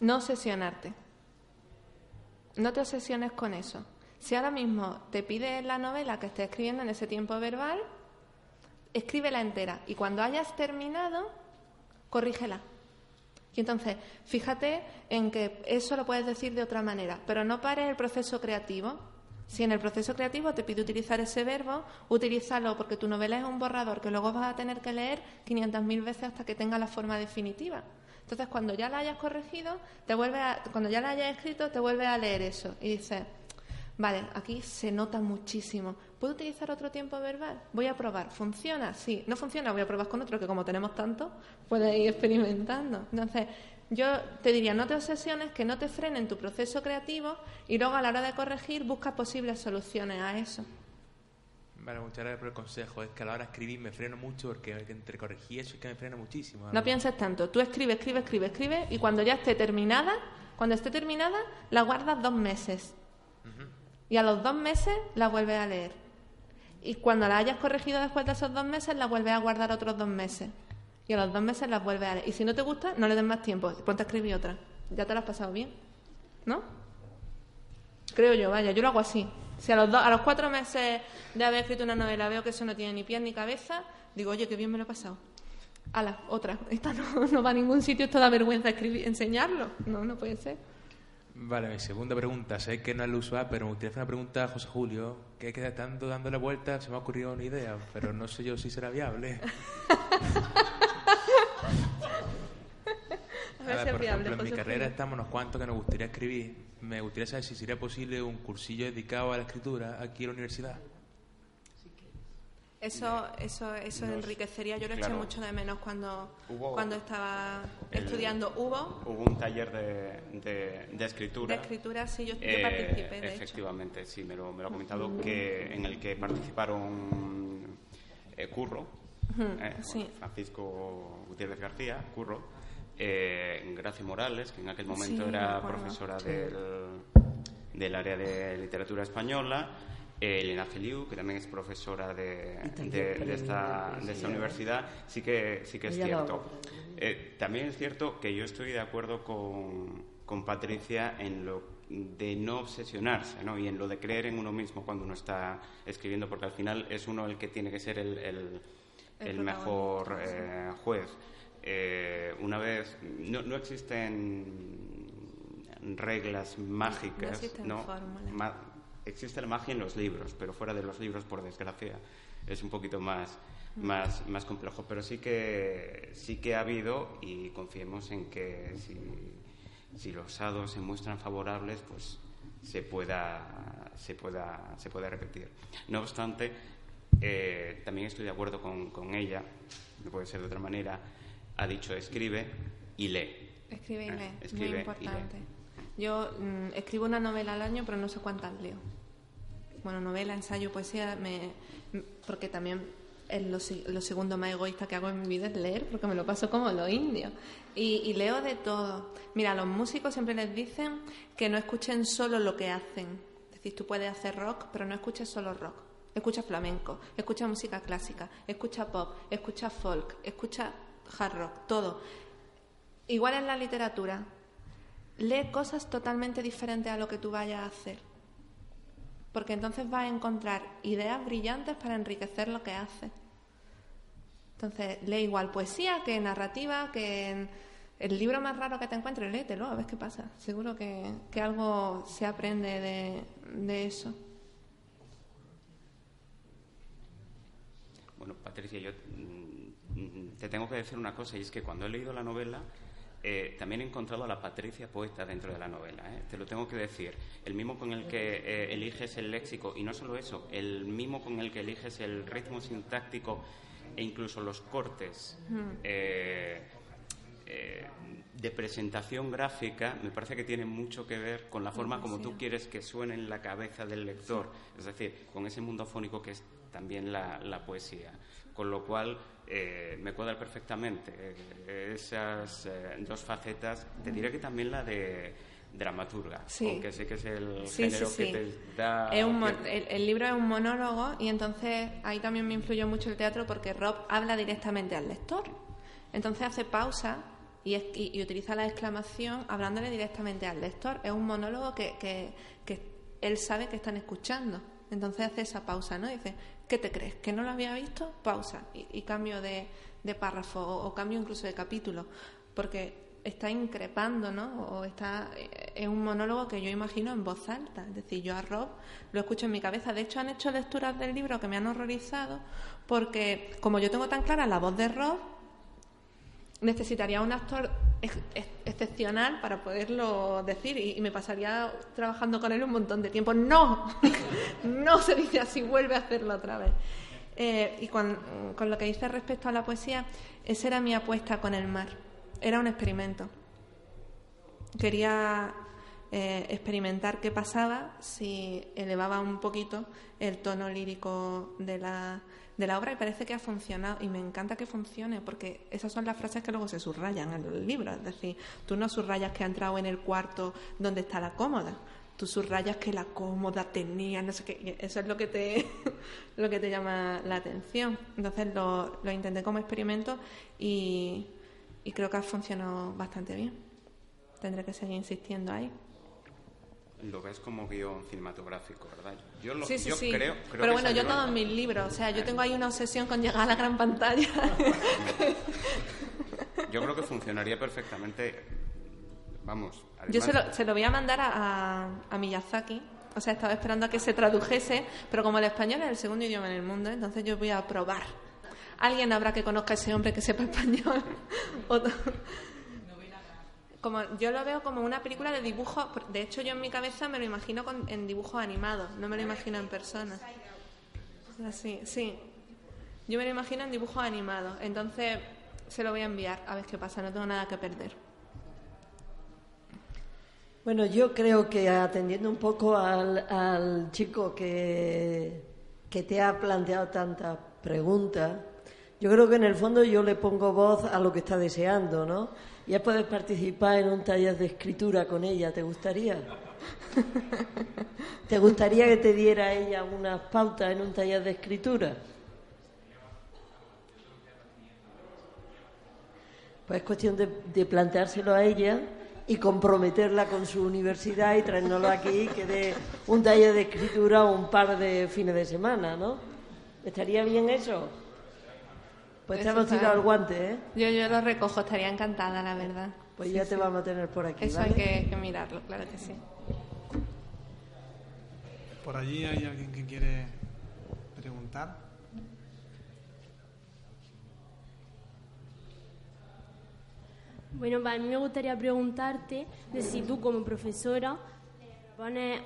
No obsesionarte. No te obsesiones con eso. Si ahora mismo te pide la novela que estés escribiendo en ese tiempo verbal, escríbela entera y cuando hayas terminado, corrígela. Y entonces, fíjate en que eso lo puedes decir de otra manera, pero no pares el proceso creativo. Si en el proceso creativo te pide utilizar ese verbo, utilízalo porque tu novela es un borrador que luego vas a tener que leer 500.000 veces hasta que tenga la forma definitiva. Entonces, cuando ya la hayas corregido, te vuelve a, cuando ya la hayas escrito, te vuelve a leer eso y dices, vale, aquí se nota muchísimo. ¿Puedo utilizar otro tiempo verbal? Voy a probar. ¿Funciona? Sí. ¿No funciona? Voy a probar con otro que como tenemos tanto, puedes ir experimentando. Entonces, yo te diría, no te obsesiones, que no te frenen tu proceso creativo y luego a la hora de corregir busca posibles soluciones a eso. Vale, muchas gracias por el consejo. Es que a la hora de escribir me freno mucho porque entre corregir eso es que me frena muchísimo. No pienses tanto. Tú escribe, escribe, escribe, escribe y cuando ya esté terminada, cuando esté terminada, la guardas dos meses. Y a los dos meses la vuelves a leer. Y cuando la hayas corregido después de esos dos meses, la vuelves a guardar otros dos meses. Y a los dos meses la vuelves a leer. Y si no te gusta, no le des más tiempo. Ponte a escribir otra. Ya te la has pasado bien. ¿No? Creo yo, vaya, yo lo hago así. Si a los, dos, a los cuatro meses de haber escrito una novela veo que eso no tiene ni pies ni cabeza, digo, oye, qué bien me lo he pasado. A la otra. Esta no, no va a ningún sitio, esto da vergüenza escribir, enseñarlo. No, no puede ser. Vale, mi segunda pregunta. Sé que no es lo usual, pero me gustaría hacer una pregunta a José Julio, que es que tanto dándole vuelta se me ha ocurrido una idea, pero no sé yo si será viable. A ver por viable, ejemplo, en mi carrera estamos unos cuantos que nos gustaría escribir. Me gustaría saber si sería posible un cursillo dedicado a la escritura aquí en la universidad. Eso, eso, eso Nos- enriquecería. Yo lo eché claro. mucho de menos cuando, Hubo cuando estaba el- estudiando. Hubo Hubo un taller de, de- de escritura. de escritura, sí, yo, yo Eh, participé, de hecho. efectivamente, sí, me lo, me lo ha comentado, que, en el que participaron eh, Curro, eh, sí. Francisco Gutiérrez García, Curro, eh, Gracia Morales, que en aquel momento Sí, era profesora Sí. del, del área de literatura española, eh, Elena Feliu, que también es profesora de, de- esta, de esta universidad. sí que, sí que es cierto. Eh, también es cierto que yo estoy de acuerdo con, con Patricia en lo de no obsesionarse ¿no? y en lo de creer en uno mismo cuando uno está escribiendo, porque al final es uno el que tiene que ser el, el- El el mejor eh, juez. Eh, una vez, no, no existen reglas mágicas, existen ¿no? Ma- existe la magia en los libros, pero fuera de los libros, por desgracia, es un poquito más, Mm. más, más complejo. Pero sí que, sí que ha habido y confiemos en que si, si los hados se muestran favorables, pues se pueda, se pueda, se pueda repetir. No obstante, eh, también estoy de acuerdo con, con ella, no puede ser de otra manera, ha dicho escribe y lee. Escribe y Eh, lee, escribe muy importante. Yo mm, escribo una novela al año, pero no sé cuántas leo. Bueno, novela, ensayo, poesía, me, porque también es lo, lo segundo más egoísta que hago en mi vida es leer, porque me lo paso como los indios. Y, y leo de todo. Mira, a los músicos siempre les dicen que no escuchen solo lo que hacen. Es decir, tú puedes hacer rock, pero no escuches solo rock. Escucha flamenco, escucha música clásica, escucha pop, escucha folk, escucha hard rock, todo. Igual en la literatura. Lee cosas totalmente diferentes a lo que tú vayas a hacer. Porque entonces vas a encontrar ideas brillantes para enriquecer lo que haces. Entonces, lee igual poesía que narrativa, que el libro más raro que te encuentres, léetelo, a ver qué pasa. Seguro que, que algo se aprende de, de eso. Bueno, Patricia, yo te tengo que decir una cosa, y es que cuando he leído la novela, eh, también he encontrado a la Patricia poeta dentro de la novela. ¿eh? Te lo tengo que decir. El mimo con el que eh, eliges el léxico, y no solo eso, el mimo con el que eliges el ritmo sintáctico e incluso los cortes. eh, eh, de presentación gráfica me parece que tiene mucho que ver con la forma como tú quieres que suene en la cabeza del lector, es decir, con ese mundo fónico que es también la, la poesía. Con lo cual, eh, me cuadra perfectamente. Eh, esas eh, dos facetas, te diré que también la de dramaturga, Sí. aunque sé que es el Sí, género sí, sí. que te da... Es un mon- el, el libro es un monólogo y entonces ahí también me influyó mucho el teatro porque Rob habla directamente al lector. Entonces hace pausa y, es- y- y utiliza la exclamación hablándole directamente al lector. Es un monólogo que, que- que él sabe que están escuchando. Entonces hace esa pausa, ¿no? Dice, ¿qué te crees? ¿Que no lo había visto? Pausa. Y, cambio de, párrafo o, o cambio incluso de capítulo. Porque está increpando, ¿no? O está es un monólogo que yo imagino en voz alta, es decir, yo a Rob lo escucho en mi cabeza. De hecho, han hecho lecturas del libro que me han horrorizado porque como yo tengo tan clara la voz de Rob, necesitaría un actor ex- ex- excepcional para poderlo decir y, me pasaría trabajando con él un montón de tiempo. No, no se dice así, vuelve a hacerlo otra vez. Eh, y con, lo que dice respecto a la poesía, esa era mi apuesta con el mar. Era un experimento. Quería eh, experimentar qué pasaba si elevaba un poquito el tono lírico de la, de la obra y parece que ha funcionado y me encanta que funcione porque esas son las frases que luego se subrayan en el libro. Es decir, tú no subrayas que ha entrado en el cuarto donde está la cómoda. Tú subrayas que la cómoda tenía, no sé qué. Eso es lo que te, lo que te llama la atención. Entonces lo, lo intenté como experimento y, y creo que ha funcionado bastante bien. Tendré que seguir insistiendo ahí. Lo ves como guion cinematográfico, ¿verdad? Yo, lo, sí, sí, yo sí. creo, creo Pero que bueno, yo salió- todos mis libros, o sea, yo tengo ahí una obsesión con llegar a la gran pantalla. Yo creo que funcionaría perfectamente. Vamos. Yo se lo, se lo voy a mandar a, a, a Miyazaki. O sea, estaba esperando a que se tradujese, pero como el español es el segundo idioma en el mundo, entonces yo voy a probar. Alguien habrá que conozca a ese hombre que sepa español. Como, yo lo veo como una película de dibujo. De hecho, yo en mi cabeza me lo imagino con- en dibujos animados, no me lo imagino en persona. Así, sí. Yo me lo imagino en dibujos animados. Entonces, se lo voy a enviar a ver qué pasa. No tengo nada que perder. Bueno, yo creo que atendiendo un poco al, al chico que, que te ha planteado tantas preguntas, yo creo que en el fondo yo le pongo voz a lo que está deseando, ¿no? Ya puedes participar en un taller de escritura con ella, ¿te gustaría? ¿Te gustaría que te diera ella unas pautas en un taller de escritura? Pues es cuestión de, de planteárselo a ella y comprometerla con su universidad y traérnoslo aquí, que dé un taller de escritura o un par de fines de semana, ¿no? ¿Estaría bien eso? Pues te hemos tirado el guante, ¿eh? Yo, yo lo recojo, estaría encantada, la verdad. Pues Sí, ya te sí. vamos a tener por aquí, Eso ¿vale? hay que, que mirarlo, claro que sí. Por allí hay alguien que quiere preguntar. Bueno, para mí me gustaría preguntarte de si tú como profesora propones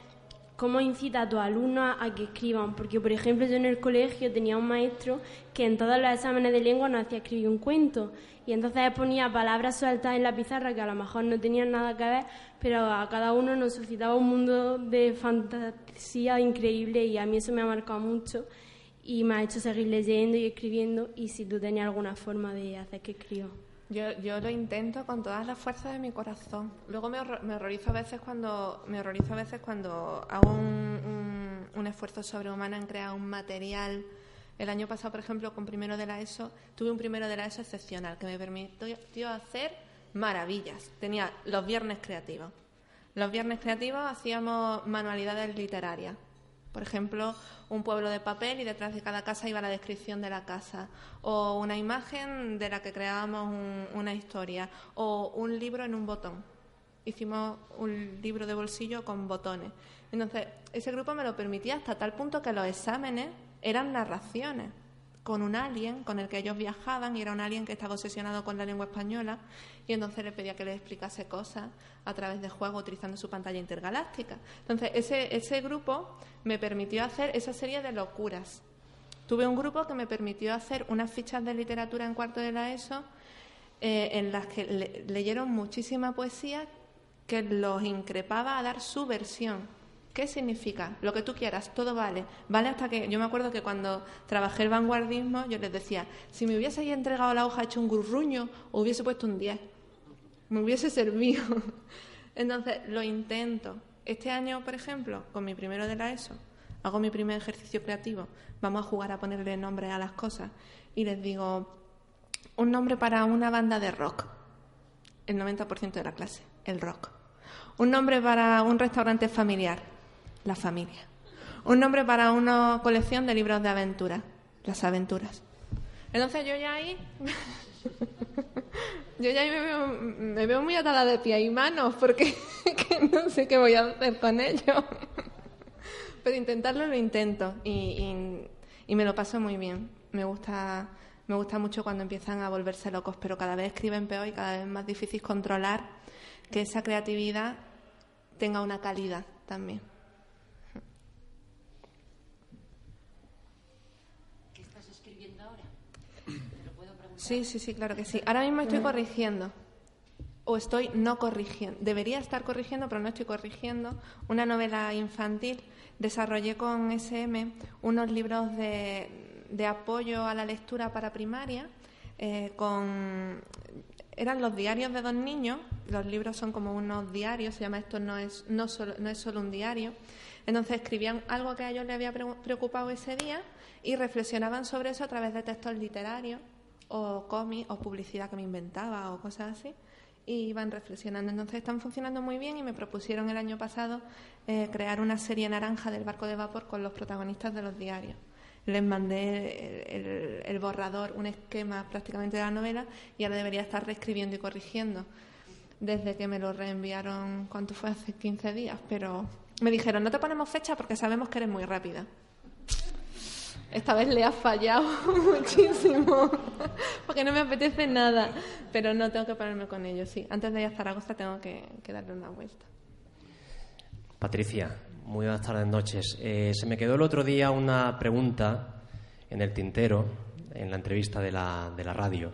cómo incita a tus alumnos a que escriban, porque por ejemplo yo en el colegio tenía un maestro que en todos los exámenes de lengua nos hacía escribir un cuento y entonces ponía palabras sueltas en la pizarra que a lo mejor no tenían nada que ver, pero a cada uno nos suscitaba un mundo de fantasía increíble y a mí eso me ha marcado mucho y me ha hecho seguir leyendo y escribiendo y si tú tenías alguna forma de hacer que escriba. Yo, yo lo intento con todas las fuerzas de mi corazón. Luego me, horror- me horrorizo a veces cuando me horrorizo a veces cuando hago un, un- un esfuerzo sobrehumano en crear un material. El año pasado, por ejemplo, con primero de la ESO, tuve un primero de la ESO excepcional que me permitió hacer maravillas. Tenía los viernes creativos. Los viernes creativos hacíamos manualidades literarias. Por ejemplo, un pueblo de papel y detrás de cada casa iba la descripción de la casa. O una imagen de la que creábamos un- una historia. O un libro en un botón. Hicimos un libro de bolsillo con botones. Entonces, ese grupo me lo permitía hasta tal punto que los exámenes eran narraciones con un alien con el que ellos viajaban y era un alien que estaba obsesionado con la lengua española y entonces le pedía que le explicase cosas a través de juegos utilizando su pantalla intergaláctica. Entonces ese, ese grupo me permitió hacer esa serie de locuras. Tuve un grupo que me permitió hacer unas fichas de literatura en cuarto de la ESO eh, en las que le- leyeron muchísima poesía que los increpaba a dar su versión ¿Qué significa? Lo que tú quieras, todo vale. Vale hasta que yo me acuerdo que cuando trabajé el vanguardismo yo les decía, si me hubiese entregado la hoja hecho un gurruño, hubiese puesto un 10. Me hubiese servido. Entonces, lo intento. Este año, por ejemplo, con mi primero de la ESO, hago mi primer ejercicio creativo. Vamos a jugar a ponerle nombre a las cosas. Y les digo, un nombre para una banda de rock. El 90% de la clase, el rock. Un nombre para un restaurante familiar, la familia. Un nombre para una colección de libros de aventuras, las aventuras. Entonces yo ya ahí, yo ya ahí me veo, me veo muy atada de pie y manos porque no sé qué voy a hacer con ello. Pero intentarlo lo intento y, y me lo paso muy bien. Me gusta, me gusta mucho cuando empiezan a volverse locos, pero cada vez escriben peor y cada vez es más difícil controlar que esa creatividad tenga una calidad también. ¿Qué estás escribiendo ahora? Sí, sí, sí, claro que sí. Ahora mismo estoy corrigiendo. O estoy no corrigiendo. Debería estar corrigiendo, pero no estoy corrigiendo. Una novela infantil. Desarrollé con SM unos libros de, de apoyo a la lectura para primaria. Eh, con eran los diarios de dos niños, los libros son como unos diarios, se llama esto no es, no solo, no es solo un diario. Entonces escribían algo que a ellos les había preocupado ese día y reflexionaban sobre eso a través de textos literarios o cómics o publicidad que me inventaba o cosas así y iban reflexionando. Entonces están funcionando muy bien y me propusieron el año pasado eh, crear una serie naranja del barco de vapor con los protagonistas de los diarios les mandé el, borrador, un esquema prácticamente de la novela y ahora debería estar reescribiendo y corrigiendo desde que me lo reenviaron, ¿cuánto fue? Hace 15 días, pero me dijeron, no te ponemos fecha porque sabemos que eres muy rápida. Esta vez le ha fallado muchísimo, porque no me apetece nada, pero no tengo que ponerme con ello, sí. Antes de ir a Zaragoza tengo que, que darle una vuelta. Patricia, muy buenas tardes, noches. Eh, se me quedó el otro día una pregunta en el tintero, en la entrevista de la, de la radio.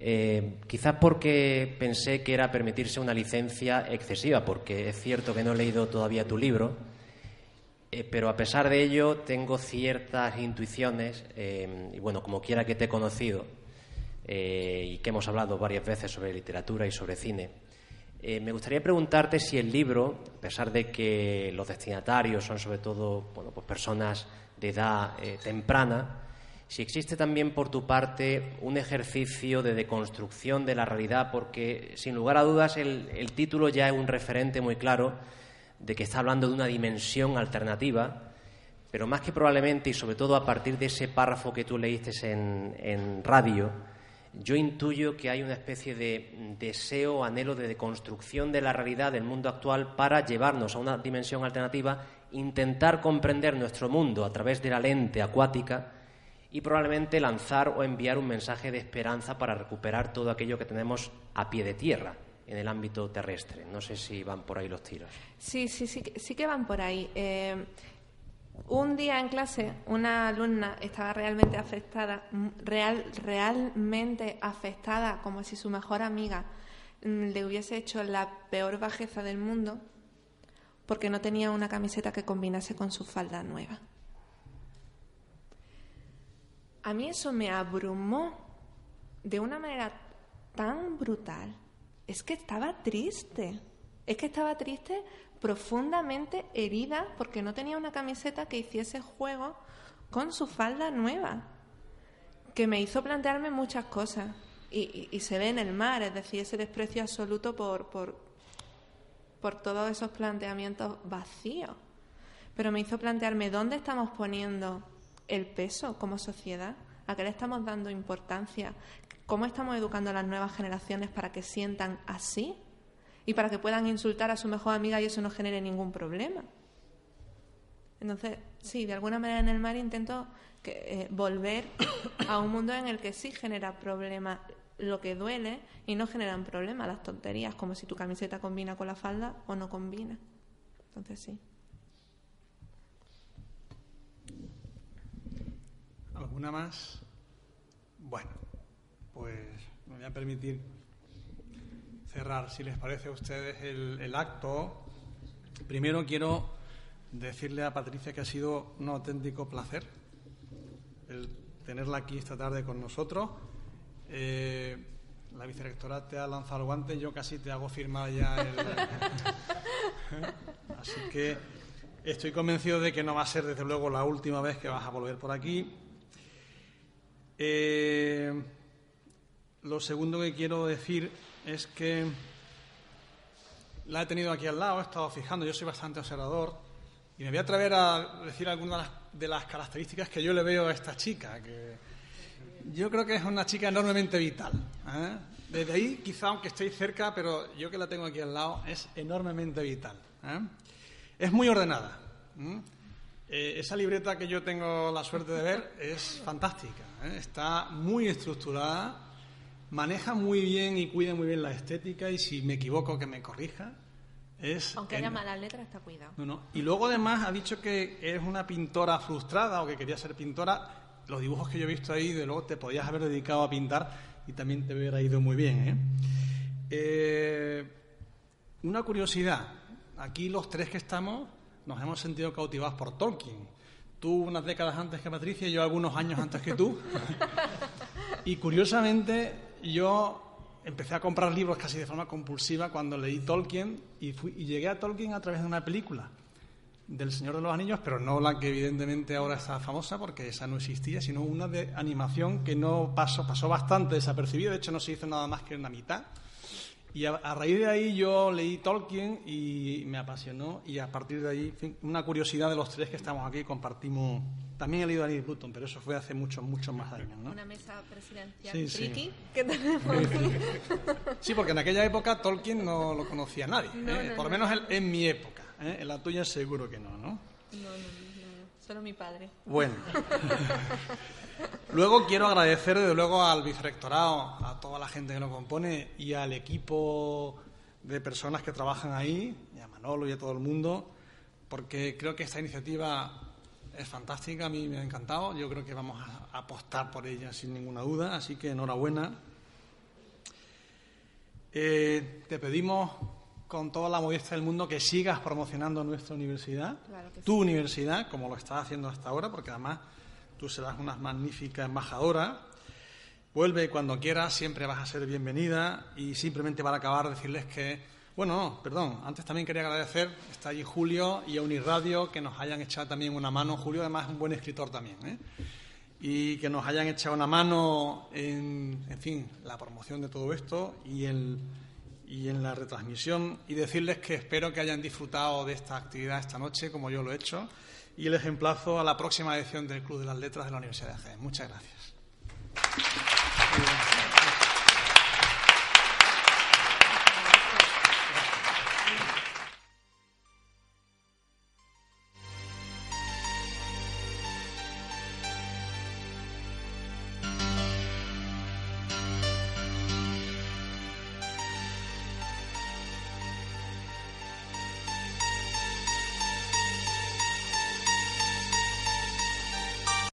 Eh, quizás porque pensé que era permitirse una licencia excesiva, porque es cierto que no he leído todavía tu libro, eh, pero a pesar de ello tengo ciertas intuiciones, y bueno, como quiera que te he conocido y que hemos hablado varias veces sobre literatura y sobre cine, eh, me gustaría preguntarte si el libro, a pesar de que los destinatarios son sobre todo bueno, pues personas de edad eh, temprana, si existe también por tu parte un ejercicio de deconstrucción de la realidad, porque sin lugar a dudas el, título ya es un referente muy claro de que está hablando de una dimensión alternativa, pero más que probablemente y sobre todo a partir de ese párrafo que tú leíste en radio, yo intuyo que hay una especie de deseo, anhelo de deconstrucción de la realidad del mundo actual para llevarnos a una dimensión alternativa, intentar comprender nuestro mundo a través de la lente acuática y probablemente lanzar o enviar un mensaje de esperanza para recuperar todo aquello que tenemos a pie de tierra en el ámbito terrestre. No sé si van por ahí los tiros. Sí, sí, sí, sí que van por ahí. Eh, un día en clase una alumna estaba realmente afectada, real, realmente afectada, como si su mejor amiga mm, le hubiese hecho la peor bajeza del mundo porque no tenía una camiseta que combinase con su falda nueva. A mí eso me abrumó de una manera tan brutal. Es que estaba triste. Es que estaba triste profundamente herida porque no tenía una camiseta que hiciese juego con su falda nueva, que me hizo plantearme muchas cosas. Y, se ve en el mar, es decir, ese desprecio absoluto por, por, por todos esos planteamientos vacíos. Pero me hizo plantearme dónde estamos poniendo el peso como sociedad, a qué le estamos dando importancia, cómo estamos educando a las nuevas generaciones para que sientan así y para que puedan insultar a su mejor amiga y eso no genere ningún problema. Entonces, sí, de alguna manera en el mar intento eh, volver a un mundo en el que sí genera problema lo que duele y no generan problema las tonterías, como si tu camiseta combina con la falda o no combina. Entonces, sí. ¿Alguna más? Bueno, pues me voy a permitir cerrar, si les parece a ustedes, el, acto, primero quiero decirle a Patricia que ha sido un auténtico placer el tenerla aquí esta tarde con nosotros. Eh, la vicerectora te ha lanzado el guante, yo casi te hago firmar ya el... Así que estoy convencido de que no va a ser, desde luego, la última vez que vas a volver por aquí. Eh, lo segundo que quiero decir es que la he tenido aquí al lado, he estado fijando, yo soy bastante observador y me voy a atrever a decir algunas de las características que yo le veo a esta chica, que yo creo que es una chica enormemente vital. ¿eh? Desde ahí, quizá aunque estéis cerca, pero yo que la tengo aquí al lado, es enormemente vital. ¿eh? Es muy ordenada. Eh, esa libreta que yo tengo la suerte de ver es fantástica. Está muy estructurada, maneja muy bien y cuida muy bien la estética y si me equivoco que me corrija. Es Aunque haya malas letras, está cuidado. Y luego además ha dicho que es una pintora frustrada o que quería ser pintora los dibujos que yo he visto ahí, de luego te podías haber dedicado a pintar y también te hubiera ido muy bien. ¿eh? Eh, una curiosidad, aquí los tres que estamos nos hemos sentido cautivados por Tolkien. Tú unas décadas antes que Patricia y yo algunos años antes que tú. y curiosamente yo empecé a comprar libros casi de forma compulsiva cuando leí Tolkien y, fui, y llegué a Tolkien a través de una película del Señor de los Anillos, pero no la que evidentemente ahora está famosa porque esa no existía, sino una de animación que no pasó, pasó bastante desapercibida, de hecho no se hizo nada más que en la mitad. Y a, raíz de ahí yo leí Tolkien y me apasionó y a partir de ahí, una curiosidad de los tres que estamos aquí, compartimos... También he leído a Neil Button, pero eso fue hace muchos, muchos más años. ¿no? Una mesa presidencial sí, que tenemos Sí, porque en aquella época Tolkien no lo conocía nadie, ¿eh? por lo menos en mi época. ¿eh? En la tuya seguro que no, ¿no? No, no, no, solo mi padre. Bueno. luego quiero agradecer, desde luego, al vicerrectorado, a toda la gente que lo compone y al equipo de personas que trabajan ahí, y a Manolo y a todo el mundo, porque creo que esta iniciativa es fantástica, a mí me ha encantado, yo creo que vamos a apostar por ella sin ninguna duda, así que enhorabuena. Eh, te pedimos con toda la modestia del mundo que sigas promocionando nuestra universidad, tu universidad, como lo estás haciendo hasta ahora, porque además tú serás una magnífica embajadora. Vuelve cuando quieras, siempre vas a ser bienvenida y simplemente para acabar decirles que, bueno, no, perdón, antes también quería agradecer, está allí Julio y a Unirradio que nos hayan echado también una mano. Julio además es un buen escritor también, ¿eh? y que nos hayan echado una mano en, en fin, la promoción de todo esto y el y en la retransmisión y decirles que espero que hayan disfrutado de esta actividad esta noche, como yo lo he hecho, y les emplazo a la próxima edición del Club de las Letras de la Universidad de Jaén. Muchas gracias.